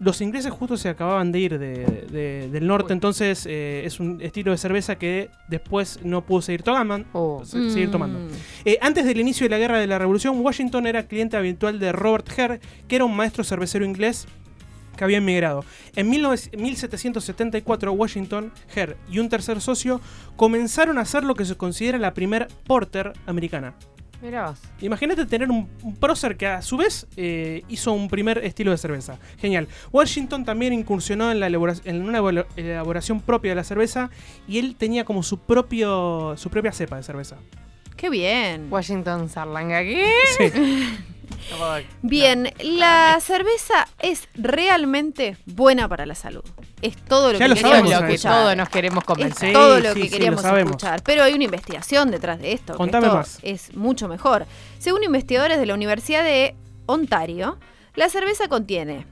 Los ingleses justo se acababan de ir de- de- del norte, entonces eh, es un estilo de cerveza que después no pudo seguir tomando. Oh. se- seguir tomando. Mm. Eh, antes del inicio de la guerra de la revolución, Washington era cliente habitual de Robert Hare, que era un maestro cervecero inglés que había emigrado. En 19 1774, Washington, Hare y un tercer socio comenzaron a hacer lo que se considera la primer porter americana. Mira vos. Imagínate tener un, un prócer que a su vez eh, hizo un primer estilo de cerveza. Genial. Washington también incursionó en, la elabora- en una elaboración propia de la cerveza y él tenía como su, propio, su propia cepa de cerveza. Qué bien. Washington Sarlanga aquí. Sí. Bien, la cerveza es realmente buena para la salud. Es todo lo Ya que lo queríamos sabemos, escuchar. todos nos queremos Es. Sí, todo lo que sí, queríamos lo escuchar. Pero hay una investigación detrás de esto. Contame esto más. Es mucho mejor. Según investigadores de la Universidad de Ontario, la cerveza contiene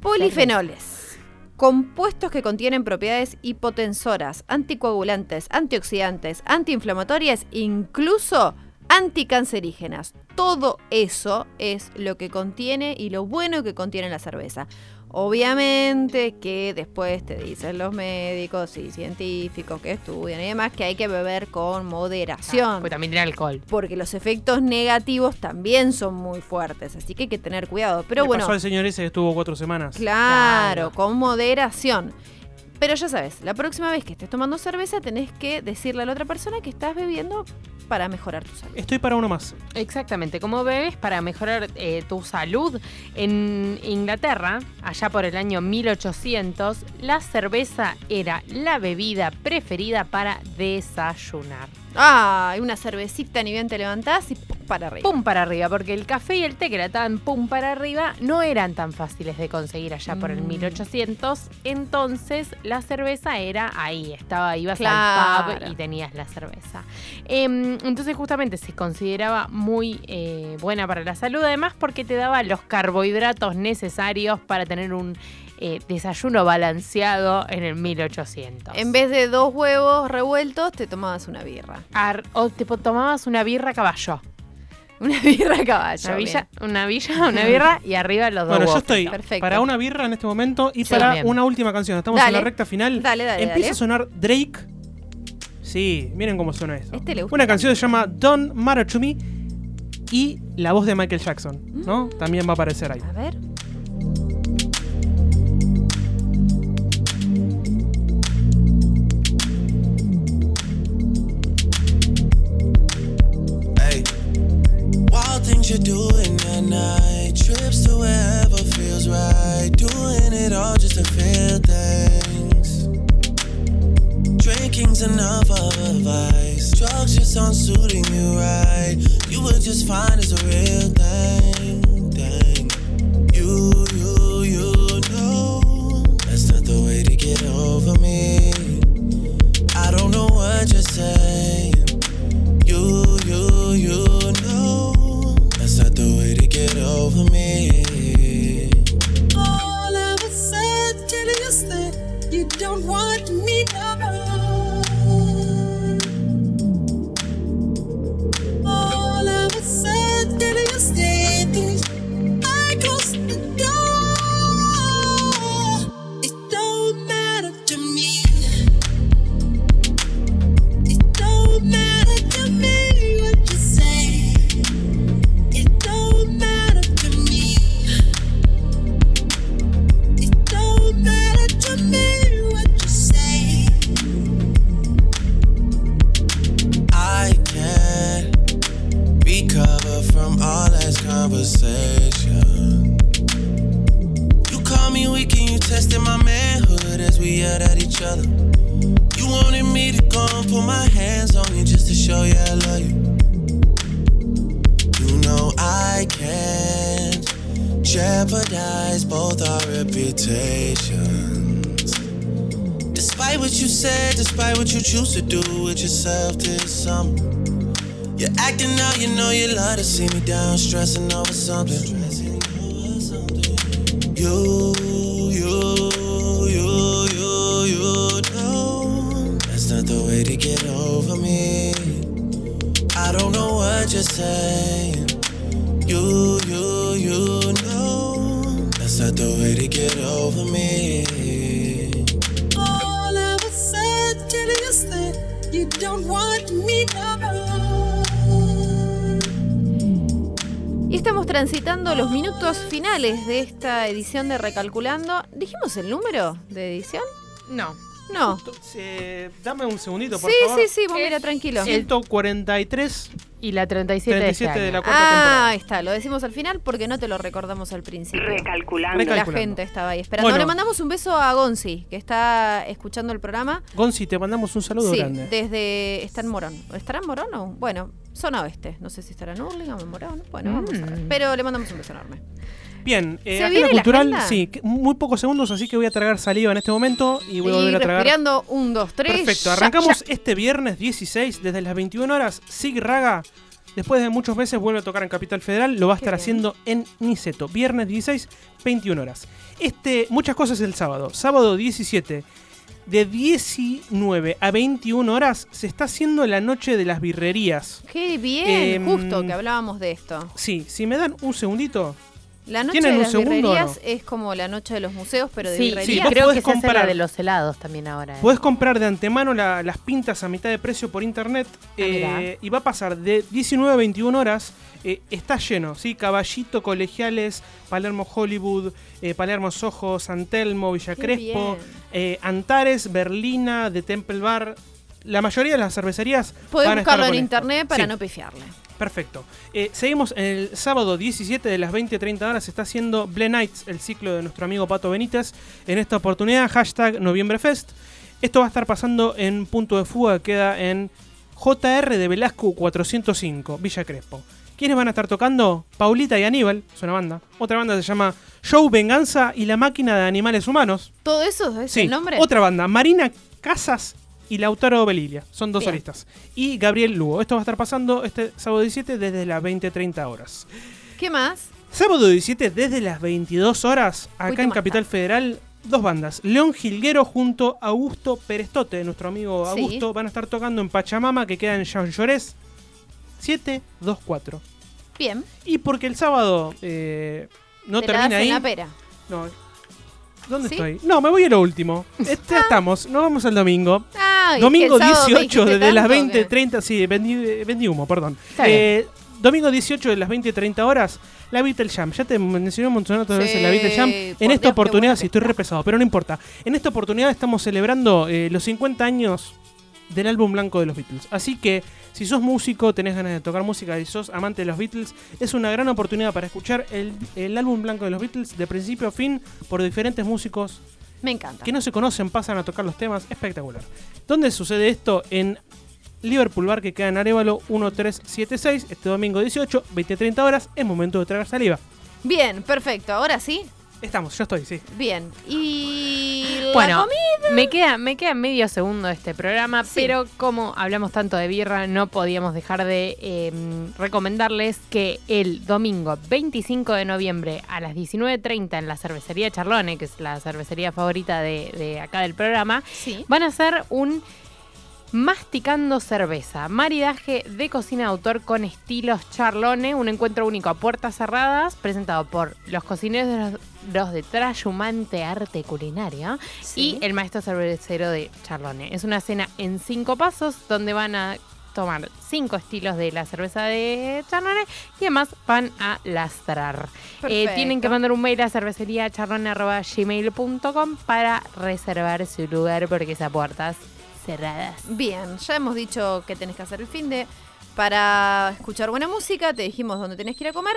polifenoles, compuestos que contienen propiedades hipotensoras, anticoagulantes, antioxidantes, antiinflamatorias, incluso anticancerígenas. Todo eso es lo que contiene y lo bueno que contiene la cerveza. Obviamente que después te dicen los médicos y científicos que estudian y demás que hay que beber con moderación. Pues también tiene alcohol. Porque los efectos negativos también son muy fuertes, así que hay que tener cuidado. Pero Le bueno, pasó al señor ese que estuvo cuatro semanas. Claro, con moderación. Pero ya sabes, la próxima vez que estés tomando cerveza tenés que decirle a la otra persona que estás bebiendo para mejorar tu salud. Estoy para uno más. Exactamente, como bebes para mejorar eh, tu salud. En Inglaterra, allá por el año 1800, la cerveza era la bebida preferida para desayunar. Ah, una cervecita ni bien te levantás y pum, para arriba. Pum para arriba, porque el café y el té que era tan pum para arriba no eran tan fáciles de conseguir allá por el Mm. 1800. Entonces la cerveza era ahí, estaba, ibas al pub y tenías la cerveza. Em, entonces justamente se consideraba muy eh, buena para la salud, además porque te daba los carbohidratos necesarios para tener un eh, desayuno balanceado en el 1800. En vez de dos huevos revueltos, te tomabas una birra. Ar- o te tomabas una birra caballo. Una birra a caballo. Una villa, una villa, una birra y arriba los dos Bueno, yo estoy Perfecto. para una birra en este momento y Sí. para Bien. una última canción. Estamos en la recta final. Dale, dale, Empieza dale. a sonar Drake. Sí, miren cómo suena eso. Este le gusta Una canción se llama Don't Matter to Me y la voz de Michael Jackson, ¿no? Mm. También va a aparecer ahí. A ver. Things you're doing at night, trips to wherever feels right, doing it all just to feel things. Drinking's enough of a vice, drugs just aren't suiting you right. You were just fine as a real thing, down, stressing over something. You, you, you, you, you know that's not the way to get over me. I don't know what you're saying. You, you, you know that's not the way to get over me. All of a sudden you don't want me no estamos transitando los minutos finales de esta edición de Recalculando. ¿Dijimos el número de edición? No. No. Eh, dame un segundito, por Sí, favor. sí, sí, vos mira, tranquilo. 143 Y la 37, 37 de, de la este cuarta Ah, temporada. ahí está, lo decimos al final porque no te lo recordamos al principio. Recalculando. La Recalculando. gente estaba ahí esperando. Bueno. Le mandamos un beso a Gonzi, que está escuchando el programa. Gonzi, te mandamos un saludo sí, grande. desde. Está en Morón. ¿Estará en Morón o? Bueno, zona oeste. No sé si estará en Hurlingham o en Morón. Bueno, vamos a ver. Mm. Pero le mandamos un beso enorme. Bien, eh, ¿Se agenda cultural, agenda? sí, muy pocos segundos, así que voy a tragar saliva en este momento y voy a volver a tragar. respirando, un, dos, tres. Perfecto, ya, arrancamos ya. este viernes 16 desde las 21 horas. Sig Raga, después de muchos meses, vuelve a tocar en Capital Federal. Lo va a Qué estar bien. haciendo en Niceto. Viernes 16, 21 horas. Este, muchas cosas el sábado. Sábado 17, de 19 a 21 horas, se está haciendo la noche de las birrerías. Qué bien, Em, justo que hablábamos de esto. Sí, si me dan un segundito. La noche ¿Tienen de un las no? es como la noche de los museos, pero de Sí, birrerías. sí, creo que se hace la comprar- de los helados también ahora. ¿eh? Podés comprar de antemano la- las pintas a mitad de precio por internet eh, Ah, mirá. y va a pasar de 19 a 21 horas. eh, está lleno, ¿sí? Caballito, Colegiales, Palermo Hollywood, eh, Palermo Soho, San Telmo, Villa Qué Crespo, eh, Antares, Berlina, The Temple Bar. La mayoría de las cervecerías estar buscarlo en esto. internet para Sí. no pifiarle. Perfecto. Eh, seguimos el sábado 17 de las 20.30 horas. Está haciendo Ble Nights, el ciclo de nuestro amigo Pato Benítez. En esta oportunidad, hashtag NoviembreFest. Esto va a estar pasando en punto de fuga, que queda en JR de Velasco 405, Villa Crespo. ¿Quiénes van a estar tocando? Paulita y Aníbal, es una banda. Otra banda se llama Show Venganza y la máquina de animales humanos. ¿Todo eso es Sí, el nombre? otra banda, Marina Casas y Lautaro Belilia. Son dos Bien. solistas. Y Gabriel Lugo. Esto va a estar pasando este sábado 17 desde las 20.30 horas. ¿Qué más? Sábado 17 desde las 22 horas, acá en Capital Federal, dos bandas. León Gilguero junto a Augusto Perestote, nuestro amigo Sí. Augusto, van a estar tocando en Pachamama, que queda en Jean Llorés 724. Bien. Y porque el sábado eh, no Te la termina das ahí. la pera. No. ¿Dónde ¿Sí? estoy? No, me voy a lo último. Este, ya estamos, nos vamos al domingo. Ah, Domingo es que el sábado me 18 dijiste desde las tanto que- 20.30, sí, vendí, vendí humo, perdón. Eh, domingo 18 de las 20.30 horas, la Beatle Jam. Ya te mencioné un montón de veces Sí, la Beatle Jam. En esta oportunidad, sí, estoy está. re pesado, pero no importa. En esta oportunidad estamos celebrando eh, los 50 años del álbum blanco de los Beatles. Así que, si sos músico, tenés ganas de tocar música y sos amante de los Beatles, es una gran oportunidad para escuchar el, el álbum blanco de los Beatles de principio a fin por diferentes músicos Me encanta. que no se conocen pasan a tocar los temas. Espectacular. ¿Dónde sucede esto? En Liverpool Bar, que queda en Arevalo 1376, este domingo 18, 20-30 horas. Es momento de tragar saliva. Bien, perfecto. Ahora sí. Estamos, yo estoy, sí. Bien. Y la Bueno, comida. me queda, me queda medio segundo este programa, Sí. pero como hablamos tanto de birra, no podíamos dejar de eh, recomendarles que el domingo 25 de noviembre a las 19.30 en la cervecería Charlone, que es la cervecería favorita de, de acá del programa, Sí. van a hacer un Masticando cerveza, maridaje de cocina de autor con estilos charlone, un encuentro único a puertas cerradas, presentado por los cocineros de los, los de Trayumante Arte Culinaria Sí. y el maestro cervecero de Charlone. Es una cena en cinco pasos donde van a tomar cinco estilos de la cerveza de Charlone y además van a lastrar. Eh, tienen que mandar un mail a cerveceriacharlone.gmail.com para reservar su lugar porque esas puertas cerradas. Bien, ya hemos dicho que tenés que hacer el fin de para escuchar buena música, te dijimos dónde tenés que ir a comer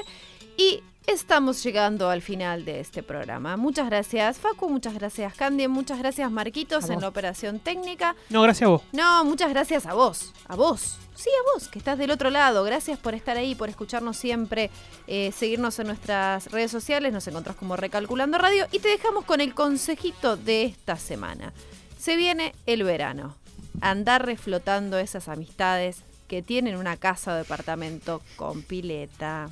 y estamos llegando al final de este programa. Muchas gracias Facu, muchas gracias Candy, muchas gracias Marquitos en la operación técnica. No, gracias a vos. No, muchas gracias a vos, a vos. Sí, a vos, que estás del otro lado. Gracias por estar ahí, por escucharnos siempre, eh, seguirnos en nuestras redes sociales. Nos encontrás como Recalculando Radio y te dejamos con el consejito de esta semana. Se viene el verano andar reflotando esas amistades que tienen una casa o departamento con pileta.